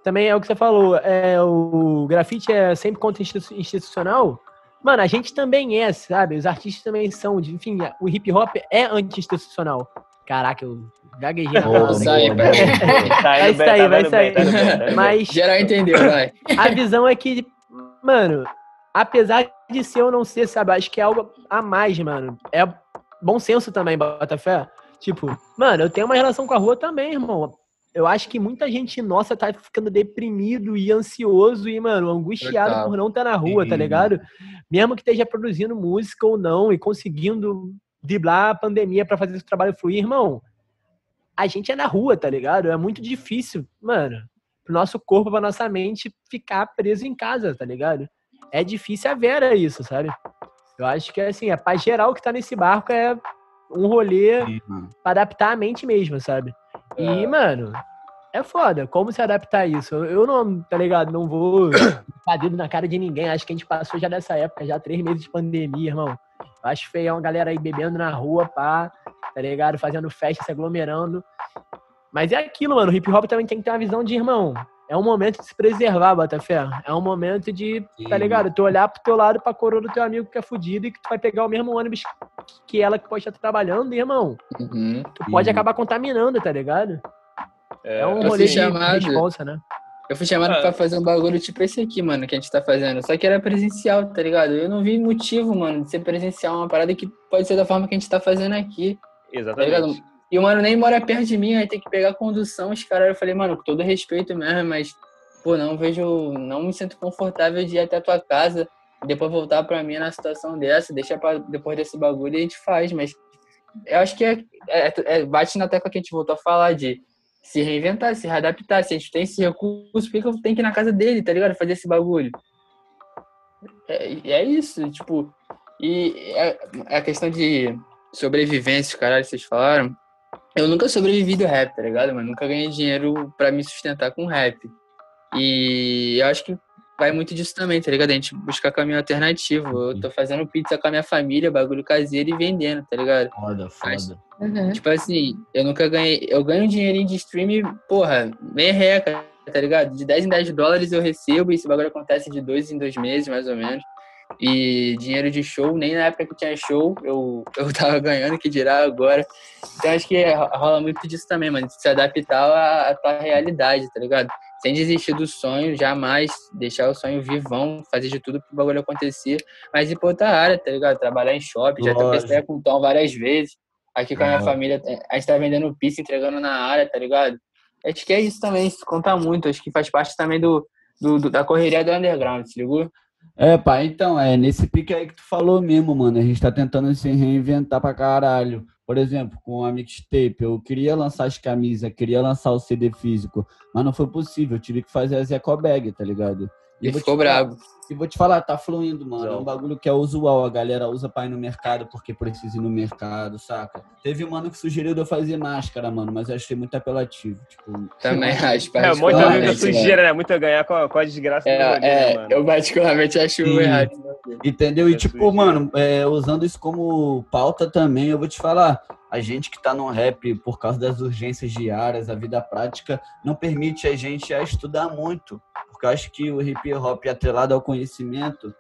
também é o que você falou. É, o grafite é sempre contra institucional. Mano, a gente também é, sabe? Os artistas também são. Enfim, o hip hop é anti-institucional. Caraca, eu gaguejei. Oh, sai, vai sair, vai sair. Mas. Geral entendeu, vai. A visão é que, mano, apesar de ser ou não ser, sabe? Acho que é algo a mais, mano. É bom senso também, Botafé. Tipo, mano, eu tenho uma relação com a rua também, irmão. Eu acho que muita gente nossa tá ficando deprimido e ansioso e, mano, angustiado por não estar tá na rua, tá ligado? Mesmo que esteja produzindo música ou não e conseguindo driblar a pandemia para fazer esse trabalho fluir, irmão. A gente é na rua, tá ligado? É muito difícil, mano, pro nosso corpo, pra nossa mente ficar preso em casa, tá ligado? É difícil a vera isso, sabe? Eu acho que assim, a paz geral que tá nesse barco é um rolê uhum. pra adaptar a mente mesmo, sabe? E, é. mano, é foda. Como se adaptar a isso? Eu não, tá ligado? Não vou dar dedo na cara de ninguém. Acho que a gente passou já dessa época, já três meses de pandemia, irmão. Eu acho feio uma galera aí bebendo na rua, pá, tá ligado? Fazendo festa, se aglomerando. Mas é aquilo, mano. O hip hop também tem que ter uma visão de irmão. É um momento de se preservar, Botafé. É um momento de, Sim. tá ligado? Tu olhar pro teu lado, pra coroa do teu amigo que é fudido e que tu vai pegar o mesmo ônibus que ela que pode estar trabalhando, irmão. Uhum. Tu pode uhum. acabar contaminando, tá ligado? É, é um rolê de chamado. responsa, né? Eu fui chamado é. pra fazer um bagulho tipo esse aqui, mano, que a gente tá fazendo. Só que era presencial, tá ligado? Eu não vi motivo, mano, de ser presencial. Uma parada que pode ser da forma que a gente tá fazendo aqui. Exatamente. Tá e o mano nem mora perto de mim, aí tem que pegar a condução. Os caras, eu falei, mano, com todo respeito mesmo, mas, pô, não vejo, não me sinto confortável de ir até a tua casa depois voltar pra mim na situação dessa. Deixa pra depois desse bagulho e a gente faz, mas eu acho que é, é, é bate na tecla que a gente voltou a falar de se reinventar, se readaptar. Se a gente tem esse recurso, por que eu tenho que ir na casa dele, tá ligado? Fazer esse bagulho. É, é isso, tipo. E é, é a questão de sobrevivência, caralho, vocês falaram. Eu nunca sobrevivi do rap, tá ligado? Mas nunca ganhei dinheiro para me sustentar com rap. E eu acho que vai muito disso também, tá ligado? A gente buscar caminho alternativo. Eu tô fazendo pizza com a minha família, bagulho caseiro e vendendo, tá ligado? Foda, foda. Mas, uhum. Tipo assim, eu nunca ganhei. Eu ganho um dinheirinho de stream, porra, merreca, tá ligado? De 10 em 10 dólares eu recebo e esse bagulho acontece de dois em dois meses, mais ou menos. E dinheiro de show, nem na época que tinha show, eu, eu tava ganhando, que dirá agora. Então acho que rola muito disso também, mano. Se adaptar à, à tua realidade, tá ligado? sem desistir do sonho, jamais deixar o sonho vivão, fazer de tudo pro bagulho acontecer, mas ir pra outra área, tá ligado? Trabalhar em shopping, já troquei com o Tom várias vezes. Aqui com a minha família, a gente tá vendendo pizza, entregando na área, tá ligado? Acho que é isso também, isso conta muito, acho que faz parte também do, do, do da correria do underground, se ligou? É, pai, então, é nesse pique aí que tu falou mesmo, mano. A gente tá tentando se reinventar pra caralho. Por exemplo, com a mixtape, eu queria lançar as camisas, queria lançar o CD físico, mas não foi possível. Eu tive que fazer a Zeco Bag, tá ligado? E, e ficou bravo. E vou te falar, tá fluindo, mano. É um bagulho que é usual. A galera usa pra ir no mercado porque precisa ir no mercado, saca? Teve um mano que sugeriu de eu fazer máscara, mano, mas eu achei muito apelativo. Tipo, Também acho. É, muita gente sugira, né? Muito ganhar com a, com a desgraça é, do é, né, Eu particularmente acho e, errado. Entendeu? E tipo, mano, é, usando isso como pauta também, eu vou te falar a gente que está no rap, por causa das urgências diárias, a vida prática, não permite a gente a estudar muito. Porque eu acho que o hip hop atrelado ao conhecimento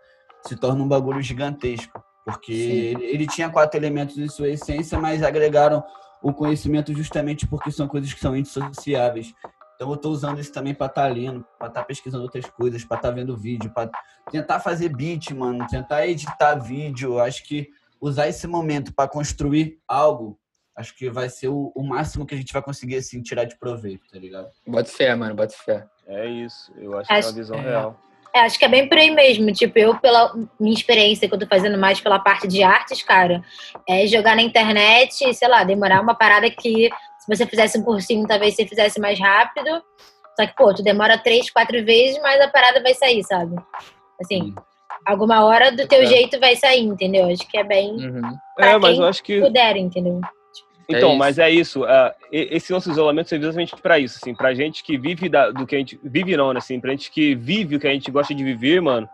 se torna um bagulho gigantesco. Porque ele, ele, tinha quatro elementos em sua essência, mas agregaram o conhecimento justamente porque são coisas que são indissociáveis. Então eu estou usando isso também para estar tá lendo, para estar tá pesquisando outras coisas, para estar tá vendo vídeo, para tentar fazer beat, mano, tentar editar vídeo. Acho que usar esse momento para construir algo acho que vai ser o, o, máximo que a gente vai conseguir assim, tirar de proveito, tá ligado? Bota fé, mano, bota fé. É isso, eu acho, acho que é uma visão é. real. É, acho que é bem por aí mesmo. Tipo, eu, pela minha experiência, que eu tô fazendo mais pela parte de artes, cara, é jogar na internet, sei lá, demorar uma parada que se você fizesse um cursinho, talvez você fizesse mais rápido. Só que, pô, tu demora três, quatro vezes, mas a parada vai sair, sabe? Assim, hum. alguma hora do teu é. jeito vai sair, entendeu? Acho que é bem. Uhum. É, mas eu acho que. Puder, entendeu? Então, é mas é isso. Uh, esse nosso isolamento serve exatamente para isso, assim, pra gente que vive da, do que a gente vive não, né, assim, pra gente que vive o que a gente gosta de viver, mano,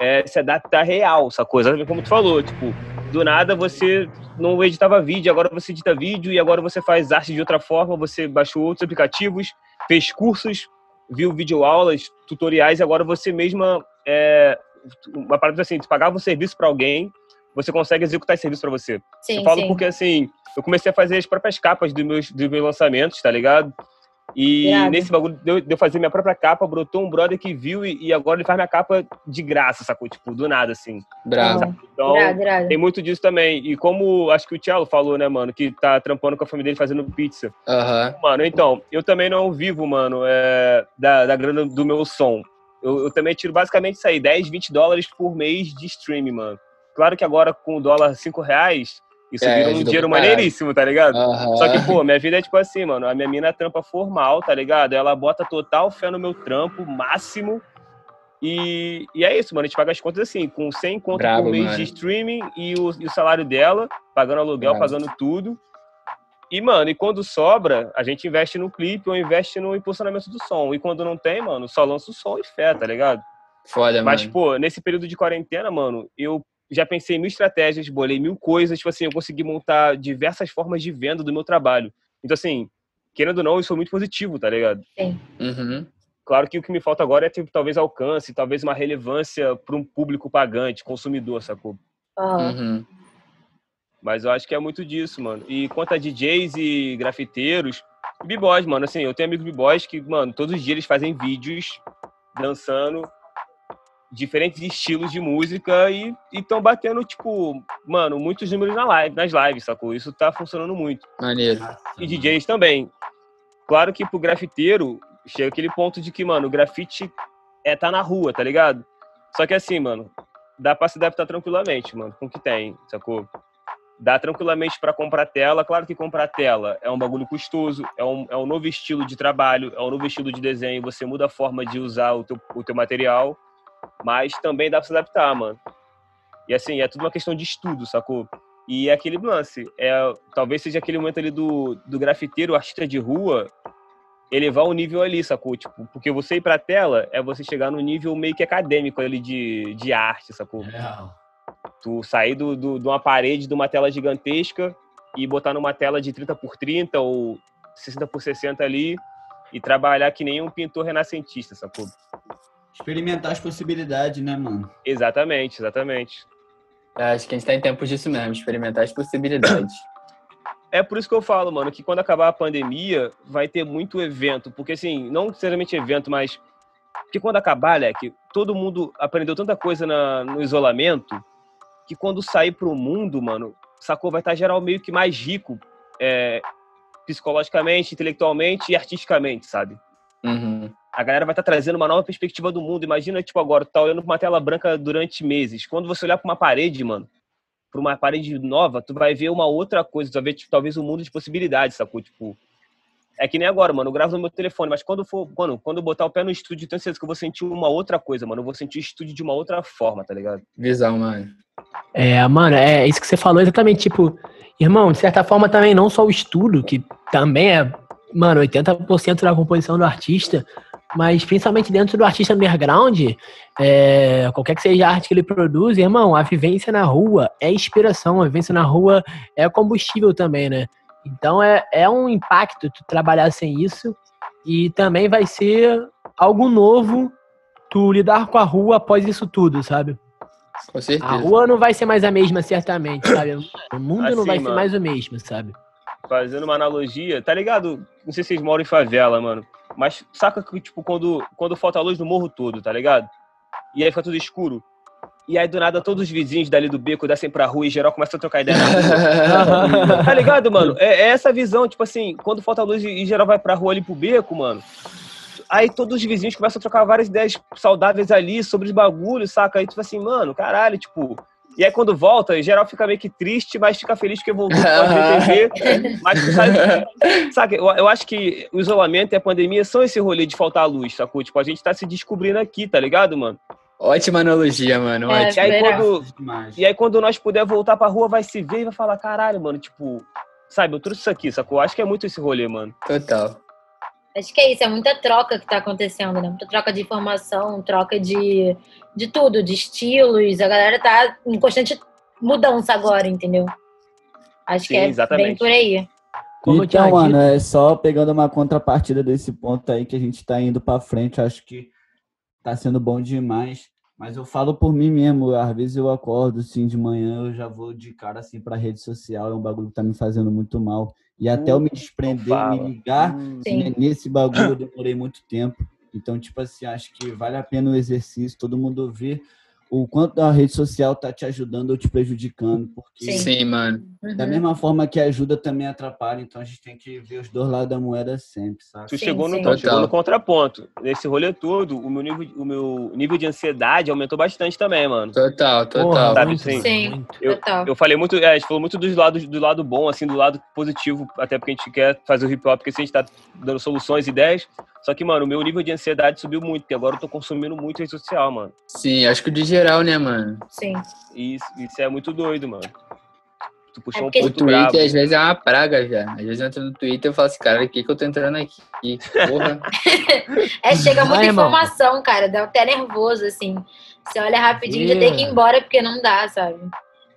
é se adaptar real, essa coisa, como tu falou, tipo, do nada você não editava vídeo, agora você edita vídeo e agora você faz arte de outra forma, você baixou outros aplicativos, fez cursos, viu videoaulas, tutoriais e agora você mesma é, uma parada assim, tu pagava um serviço para alguém, você consegue executar esse serviço para você. Sim, eu falo sim. porque assim, eu comecei a fazer as próprias capas dos meus, dos meus lançamentos, tá ligado? E nesse bagulho de eu, fazer minha própria capa, brotou um brother que viu e, e, agora ele faz minha capa de graça, sacou? Tipo, do nada, assim. Bravo. Então, tem muito disso também. E como acho que o Thiago falou, né, mano, que tá trampando com a família dele fazendo pizza. Uhum. Mano, então, eu também não vivo, mano, é, da, da grana do meu som. Eu, eu, também tiro basicamente isso aí, 10, 20 dólares por mês de streaming, mano. Claro que agora com o dólar 5 reais, isso é, vira um dinheiro maneiríssimo, tá ligado? Uhum. Só que, pô, minha vida é tipo assim, mano. A minha mina trampa formal, tá ligado? Ela bota total fé no meu trampo, máximo. E, e é isso, mano. A gente paga as contas assim, com 100 conto Bravo, por mês mano. de streaming e o, e o, salário dela, pagando aluguel, Bravo. pagando tudo. E, mano, e quando sobra, a gente investe no clipe ou investe no impulsionamento do som. E quando não tem, mano, só lança o som e fé, tá ligado? Foda, Mas, mano. pô, nesse período de quarentena, mano, eu já pensei em mil estratégias, bolei mil coisas, tipo assim, eu consegui montar diversas formas de venda do meu trabalho. Então, assim, querendo ou não, isso foi muito positivo, tá ligado? Sim. Uhum. Claro que o que me falta agora é, tipo, talvez alcance, talvez uma relevância para um público pagante, consumidor, sacou? Uhum. Mas eu acho que é muito disso, mano. E quanto a DJs e grafiteiros, b-boys, mano, assim, eu tenho amigos b-boys que, mano, todos os dias eles fazem vídeos dançando diferentes estilos de música e estão batendo, tipo, mano, muitos números na live, nas lives, sacou? Isso tá funcionando muito. Maneiro. E DJs também. Claro que pro grafiteiro, chega aquele ponto de que, mano, o grafite é tá na rua, tá ligado? Só que assim, mano, dá pra se adaptar tranquilamente, mano, com o que tem, sacou? Dá tranquilamente para comprar tela. Claro que comprar tela é um bagulho custoso, é um, é um novo estilo de trabalho, é um novo estilo de desenho. Você muda a forma de usar o teu, o teu material. Mas também dá pra se adaptar, mano. E assim, é tudo uma questão de estudo, sacou? E é aquele lance, é, talvez seja aquele momento ali do, do grafiteiro, artista de rua, elevar o nível ali, sacou? Tipo, porque você ir pra tela é você chegar no nível meio que acadêmico ali de, de arte, sacou? É. Tu sair do, do, de uma parede, de uma tela gigantesca e botar numa tela de 30 por 30 ou 60 por 60 ali e trabalhar que nem um pintor renascentista, sacou? Experimentar as possibilidades, né, mano? Exatamente, exatamente. É, acho que a gente tá em tempos disso mesmo, experimentar as possibilidades. É por isso que eu falo, mano, que quando acabar a pandemia, vai ter muito evento. Porque, assim, não necessariamente evento, mas. Porque quando acabar, que todo mundo aprendeu tanta coisa na, no isolamento, que quando sair pro mundo, mano, sacou? Vai estar geral meio que mais rico, é, psicologicamente, intelectualmente e artisticamente, sabe? Uhum a galera vai estar tá trazendo uma nova perspectiva do mundo. Imagina, tipo, agora, tu tá olhando pra uma tela branca durante meses. Quando você olhar pra uma parede, mano, pra uma parede nova, tu vai ver uma outra coisa, tu vai ver, tipo, talvez um mundo de possibilidades, sacou? Tipo, é que nem agora, mano, eu gravo no meu telefone, mas quando for, mano, quando eu botar o pé no estúdio, tenho certeza que eu vou sentir uma outra coisa, mano. Eu vou sentir o estúdio de uma outra forma, tá ligado? Visão, mano. É, mano, é isso que você falou exatamente, tipo, irmão, de certa forma também não só o estudo, que também é, mano, 80% da composição do artista, mas principalmente dentro do artista underground, é, qualquer que seja a arte que ele produz, irmão, a vivência na rua é inspiração, a vivência na rua é combustível também, né? Então é, é um impacto tu trabalhar sem isso e também vai ser algo novo tu lidar com a rua após isso tudo, sabe? Com certeza. A rua não vai ser mais a mesma, certamente, sabe? O mundo assim, não vai mano, ser mais o mesmo, sabe? Fazendo uma analogia, tá ligado? Não sei se vocês moram em favela, mano. Mas saca que, tipo, quando, quando falta luz no morro todo, tá ligado? E aí fica tudo escuro. E aí, do nada, todos os vizinhos dali do beco descem pra rua e geral começa a trocar ideia tá ligado, mano? É, é, essa visão, tipo assim, quando falta luz e, e geral vai pra rua ali pro beco, mano. Aí todos os vizinhos começam a trocar várias ideias saudáveis ali sobre os bagulhos, saca? Aí, tipo assim, mano, caralho, tipo, e aí quando volta, em geral fica meio que triste, mas fica feliz porque voltou pode TV. mas sabe, sabe eu, eu, acho que o isolamento e a pandemia são esse rolê de faltar luz, sacou? Tipo, a gente tá se descobrindo aqui, tá ligado, mano? Ótima analogia, mano. É, e, aí, quando, e aí quando nós puder voltar pra rua, vai se ver e vai falar, caralho, mano, tipo, sabe, eu trouxe isso aqui, sacou? Acho que é muito esse rolê, mano. Total. Acho que é isso, é muita troca que tá acontecendo, né? Muita troca de informação, troca de, de tudo, de estilos. A galera tá em constante mudança agora, entendeu? Acho Sim, que é exatamente. bem por aí. Como então, mano, é só pegando uma contrapartida desse ponto aí que a gente tá indo para frente, acho que tá sendo bom demais. Mas eu falo por mim mesmo, às vezes eu acordo assim de manhã, eu já vou de cara assim para rede social, é um bagulho que tá me fazendo muito mal. E até eu me desprender, me ligar né, nesse bagulho, eu demorei muito tempo. Então, tipo assim, acho que vale a pena o exercício, todo mundo vê o quanto a rede social tá te ajudando ou te prejudicando. Porque Sim, Sim mano. Da uhum. mesma forma que ajuda, também atrapalha. Então a gente tem que ver os dois lados da moeda sempre, sabe? Tu chegou, no, chegou no contraponto. Nesse rolê todo, o meu, nível, o meu nível de ansiedade aumentou bastante também, mano. Total, total. Sabe, assim, Sim, eu, total. Eu falei muito, é, a gente falou muito dos lados, do lado bom, assim, do lado positivo, até porque a gente quer fazer o hip hop, porque assim, a gente tá dando soluções, ideias. Só que, mano, o meu nível de ansiedade subiu muito, porque agora eu tô consumindo muito rede social, mano. Sim, acho que de geral, né, mano? Sim. Isso, isso é muito doido, mano. Tu puxou é um ponto O Twitter, bravo. às vezes, é uma praga já. Às vezes eu entro no Twitter e falo assim, cara, o que que eu tô entrando aqui? Porra. é, chega muita Vai, informação, mano. cara. Dá até nervoso, assim. Você olha rapidinho e já tem que ir embora, porque não dá, sabe?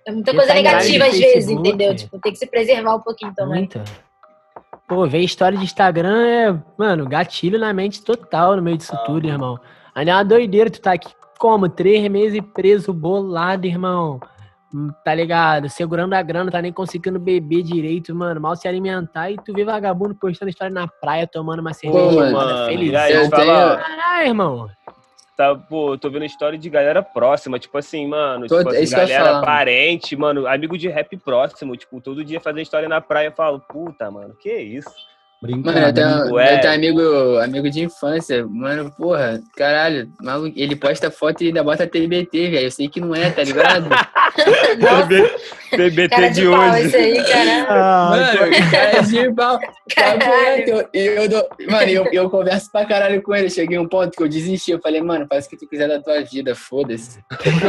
É muita coisa tá negativa às vezes, entendeu? Tipo, tem que se preservar um pouquinho também. Muita. Pô, ver história de Instagram é, mano, gatilho na mente total no meio disso ah. tudo, irmão. Ali é uma doideira, tu tá aqui como? Três meses preso, bolado, irmão. Hum, tá ligado? Segurando a grana, tá nem conseguindo beber direito, mano. Mal se alimentar e tu vê vagabundo postando história na praia, tomando uma cerveja, mano. Feliz. Aí, Caralho, irmão tá, pô, tô vendo história de galera próxima, tipo assim, mano, tipo assim, galera parente, mano, amigo de rap próximo, tipo, todo dia fazendo história na praia, eu falo, puta, mano, que isso? Mano, eu tenho, eu tenho amigo, amigo de infância. Mano, porra, caralho, maluco, ele posta foto e ainda bota TBT, velho. Eu sei que não é, tá ligado? TBT de, de hoje. Ah, mano, cara de pau. Eu, eu dou, mano, eu, eu converso pra caralho com ele. Cheguei a um ponto que eu desisti. Eu falei, mano, faz o que tu quiser da tua vida, foda-se.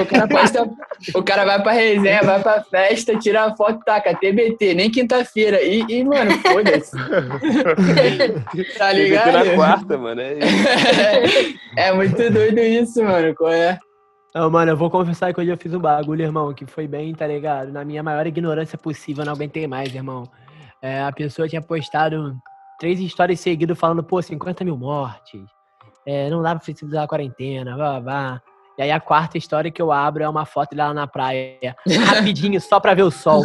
O cara posta, o cara vai pra resenha, vai pra festa, tira a foto, taca, TBT, nem quinta-feira. E, e, mano, foda-se. tá ligado? na quarta, mano. É, é muito doido isso, mano. Qual é? Não, mano, eu vou confessar que hoje eu fiz um bagulho, irmão, que foi bem, tá ligado? Na minha maior ignorância possível, eu não aguentei mais, irmão. É, a pessoa tinha postado três histórias seguidas falando, pô, 50 mil mortes. É, não dá pra flexibilizar a quarentena, vá, vá. E aí a quarta história que eu abro é uma foto dela na praia. Rapidinho, só pra ver o sol.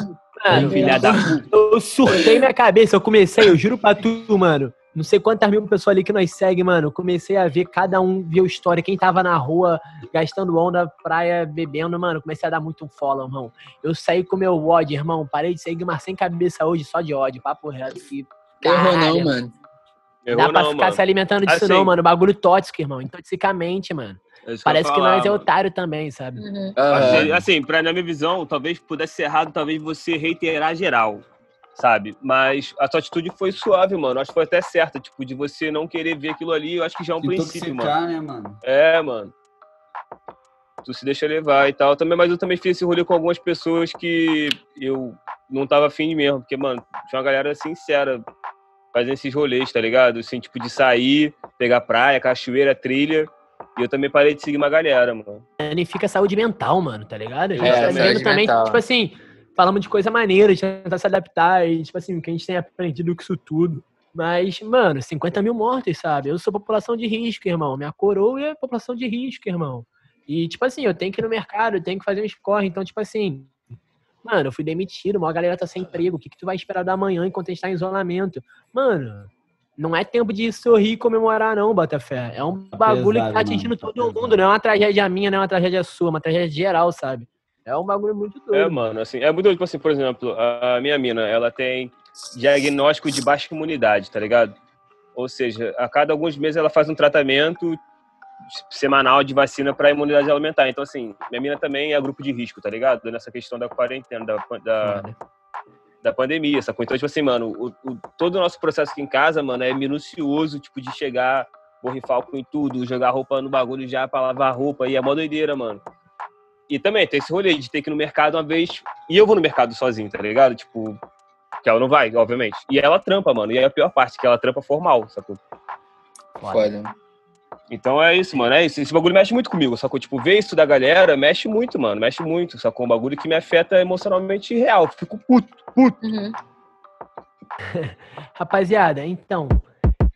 Mano, filha da Eu surtei minha cabeça, eu comecei, eu juro pra tu, mano. Não sei quantas mil pessoas ali que nós segue, mano. Comecei a ver cada um, viu história, quem tava na rua, gastando onda, praia, bebendo, mano. Comecei a dar muito um follow, irmão. Eu saí com meu ódio, irmão. Parei de seguir, mas sem cabeça hoje, só de ódio, papo reto. Errou não, mano. Errou Dá pra não, ficar mano. se alimentando disso assim, não, mano. Bagulho tóxico, irmão. Intoxicamente, mano. É Parece que nós é otário também, sabe? Uhum. Assim, assim, pra, na minha visão, talvez pudesse ser errado, talvez você reiterar geral, sabe? Mas a sua atitude foi suave, mano. Acho que foi até certa, tipo, de você não querer ver aquilo ali, eu acho que já é um se princípio, mano. Né, mano. É, mano. Tu se deixa levar e tal. Também, mas eu também fiz esse rolê com algumas pessoas que eu não tava afim de mesmo, porque, mano, tinha uma galera sincera fazendo esses rolês, tá ligado? Assim, tipo, de sair, pegar praia, cachoeira, trilha e eu também parei de seguir uma galera, mano. Danifica saúde mental, mano, tá ligado? A gente é, tá vendo também, mental. tipo assim, falamos de coisa maneira, de tentar se adaptar e, tipo assim, o que a gente tem aprendido com isso tudo. Mas, mano, 50 mil mortos, sabe? Eu sou população de risco, irmão. Minha coroa é população de risco, irmão. E, tipo assim, eu tenho que ir no mercado, eu tenho que fazer um score. Então, tipo assim, mano, eu fui demitido, uma galera tá sem emprego. O que, que tu vai esperar da manhã enquanto a gente tá em isolamento? Mano, não é tempo de sorrir e comemorar, não, Botafé. É um tá bagulho pesado, que tá atingindo mano, todo tá mundo. Não é uma tragédia minha, não é uma tragédia sua, é uma tragédia geral, sabe? É um bagulho muito doido. É, mano, assim, é muito doido, tipo assim, por exemplo, a minha mina, ela tem diagnóstico de baixa imunidade, tá ligado? Ou seja, a cada alguns meses ela faz um tratamento semanal de vacina para imunidade aumentar. Então, assim, minha mina também é grupo de risco, tá ligado? Nessa questão da quarentena, da, da, da pandemia, coisa. Então, tipo assim, mano, o, o, todo o nosso processo aqui em casa, mano, é minucioso, tipo, de chegar, borrifar álcool em tudo, jogar roupa no bagulho já pra lavar roupa, e é mó doideira, mano. E também tem esse rolê de ter que ir no mercado uma vez, e eu vou no mercado sozinho, tá ligado? Tipo, Que ela não vai, obviamente. E ela trampa, mano. E é a pior parte, que ela trampa formal, sacou? Foda. Então é isso, mano. É isso. Esse bagulho mexe muito comigo, sacou? Tipo, ver isso da galera mexe muito, mano. Mexe muito, sacou? Um bagulho que me afeta emocionalmente real. Fico puto, puto. Uhum. Rapaziada, então,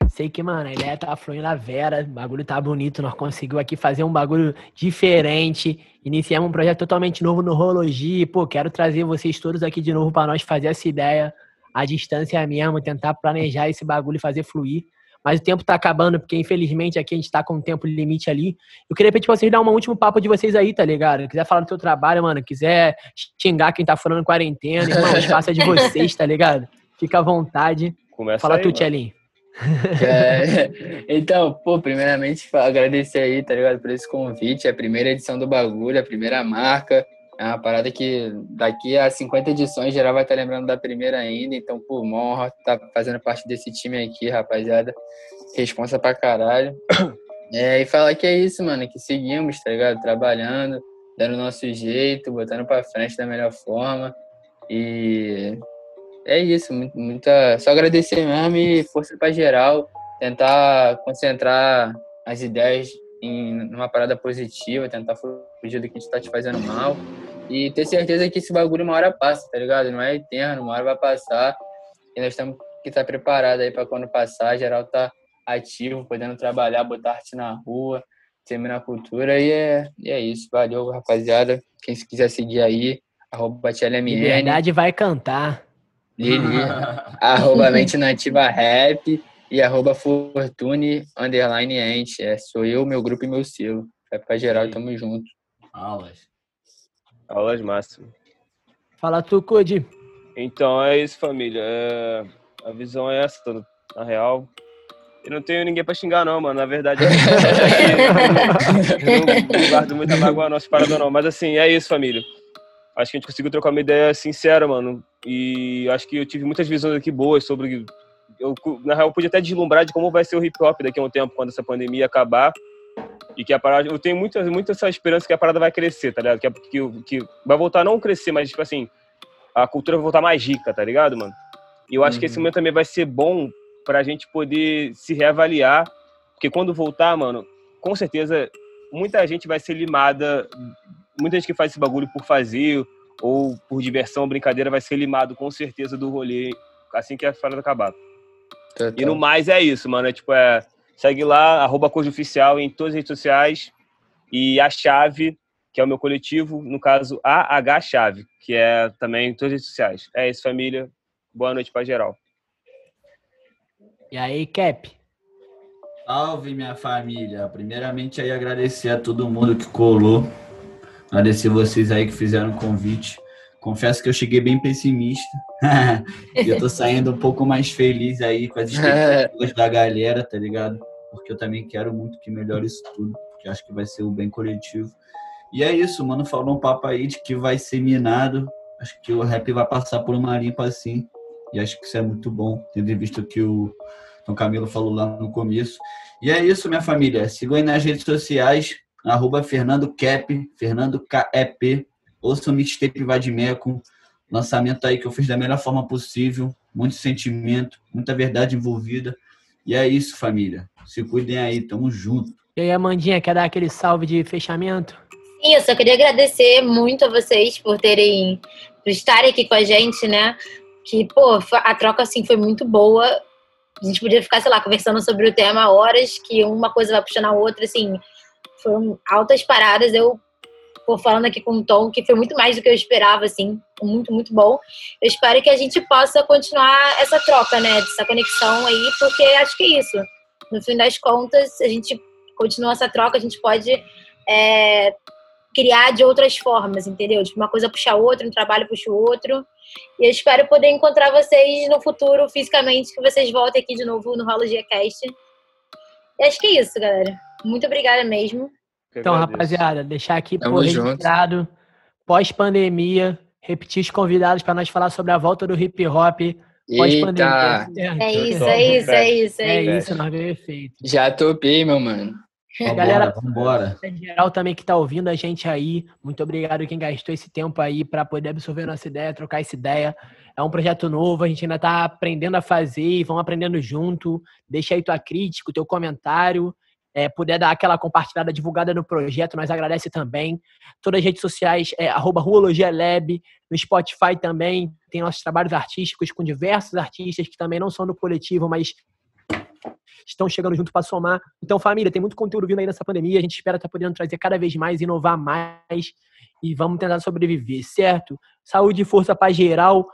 sei que, mano, a ideia tá fluindo a vera, o bagulho tá bonito, nós conseguimos aqui fazer um bagulho diferente, iniciamos um projeto totalmente novo no Rologia, pô, quero trazer vocês todos aqui de novo para nós fazer essa ideia, a distância mesmo, tentar planejar esse bagulho e fazer fluir. Mas o tempo tá acabando, porque infelizmente aqui a gente tá com um tempo limite ali. Eu queria pedir pra vocês dar um último papo de vocês aí, tá ligado? Quiser falar do seu trabalho, mano, quiser xingar quem tá falando quarentena, irmão, espaço é de vocês, tá ligado? Fica à vontade. Começa Fala aí, tu, Tchelinho. É, então, pô, primeiramente agradecer aí, tá ligado, por esse convite, a primeira edição do bagulho, a primeira marca. É uma parada que daqui a 50 edições geral vai estar tá lembrando da primeira ainda. Então, pô, honra tá fazendo parte desse time aqui, rapaziada. Responsa pra caralho. É, e falar que é isso, mano, que seguimos, tá ligado? Trabalhando, dando o nosso jeito, botando pra frente da melhor forma. E é isso, muita. Só agradecer mesmo e força pra geral. Tentar concentrar as ideias em uma parada positiva, tentar fugir do que a gente tá te fazendo mal. E ter certeza que esse bagulho uma hora passa, tá ligado? Não é eterno, uma hora vai passar. E nós temos que estar tá preparado aí para quando passar, geral tá ativo, podendo trabalhar, botar arte na rua, terminar a cultura. E é, e é isso. Valeu, rapaziada. Quem quiser seguir aí, arroba. Liberdade vai cantar. Lili, arroba Mente Nativa Rap e arroba Fortune Underline Ent. É, sou eu, meu grupo e meu selo. Vai pra geral, tamo junto. Aulas. Aulas máximas. Fala tu, Cody. Então é isso, família. É... A visão é essa, na real. Eu não tenho ninguém pra xingar, não, mano. Na verdade, eu não, não guardo muita mágoa nossa parada, não. Mas assim, é isso, família. Acho que a gente conseguiu trocar uma ideia sincera, mano. E acho que eu tive muitas visões aqui boas sobre. Eu, na real, eu pude até deslumbrar de como vai ser o hip hop daqui a um tempo, quando essa pandemia acabar e que a parada, eu tenho muita, muita essa esperança que a parada vai crescer, tá ligado? Que, que, que vai voltar a não crescer, mas, tipo assim, a cultura vai voltar mais rica, tá ligado, mano? E eu acho uhum. que esse uhum. momento também vai ser bom pra gente poder se reavaliar, porque quando voltar, mano, com certeza muita gente vai ser limada, muita gente que faz esse bagulho por fazer ou por diversão, brincadeira, vai ser limado com certeza do rolê assim que a parada acabar. E no mais é isso, mano, é tipo, é Segue lá, arroba Oficial em todas as redes sociais. E a Chave, que é o meu coletivo, no caso AH Chave, que é também em todas as redes sociais. É isso, família. Boa noite para geral. E aí, Cap? Salve, minha família. Primeiramente, aí agradecer a todo mundo que colou. Agradecer vocês aí que fizeram o convite. Confesso que eu cheguei bem pessimista. e eu tô saindo um pouco mais feliz aí com as expectativas da galera, tá ligado? Porque eu também quero muito que melhore isso tudo, porque acho que vai ser o bem coletivo. E é isso, mano. Falou um papo aí de que vai ser minado. Acho que o rap vai passar por uma limpa assim. E acho que isso é muito bom, tendo visto que o Tom Camilo falou lá no começo. E é isso, minha família. Sigam aí nas redes sociais, arroba Fernando Cap, Fernando KEP, ouça o mixtape Vadimeco, lançamento aí que eu fiz da melhor forma possível, muito sentimento, muita verdade envolvida. E é isso, família. Se cuidem aí, tamo junto. E aí, Amandinha, quer dar aquele salve de fechamento? Sim, eu só queria agradecer muito a vocês por terem, por estarem aqui com a gente, né? Que, pô, a troca, assim, foi muito boa. A gente podia ficar, sei lá, conversando sobre o tema horas, que uma coisa vai puxando a outra, assim. Foram altas paradas. Eu por falando aqui com o Tom, que foi muito mais do que eu esperava, assim, muito, muito bom. Eu espero que a gente possa continuar essa troca, né, essa conexão aí, porque acho que é isso. No fim das contas, a gente continua essa troca, a gente pode é, criar de outras formas, entendeu? Tipo, uma coisa puxa outra, um trabalho puxa o outro. E eu espero poder encontrar vocês no futuro, fisicamente, que vocês voltem aqui de novo no Rolo Cast. E acho que é isso, galera. Muito obrigada mesmo. Então, rapaziada, deixar aqui por registrado, pós-pandemia, repetir os convidados para nós falar sobre a volta do hip hop. Pós-pandemia. É isso, é isso, é isso. É, é isso, nós veio efeito. Já topei, meu mano. Vambora, Galera, vambora. geral também que tá ouvindo a gente aí, muito obrigado quem gastou esse tempo aí para poder absorver nossa ideia, trocar essa ideia. É um projeto novo, a gente ainda está aprendendo a fazer e vamos aprendendo junto. Deixa aí tua crítica, teu comentário. É, puder dar aquela compartilhada, divulgada no projeto, nós agradece também. Todas as redes sociais, é, arroba Lab, no Spotify também, tem nossos trabalhos artísticos com diversos artistas que também não são do coletivo, mas estão chegando junto para somar. Então, família, tem muito conteúdo vindo aí nessa pandemia. A gente espera estar tá podendo trazer cada vez mais, inovar mais e vamos tentar sobreviver, certo? Saúde e força para geral.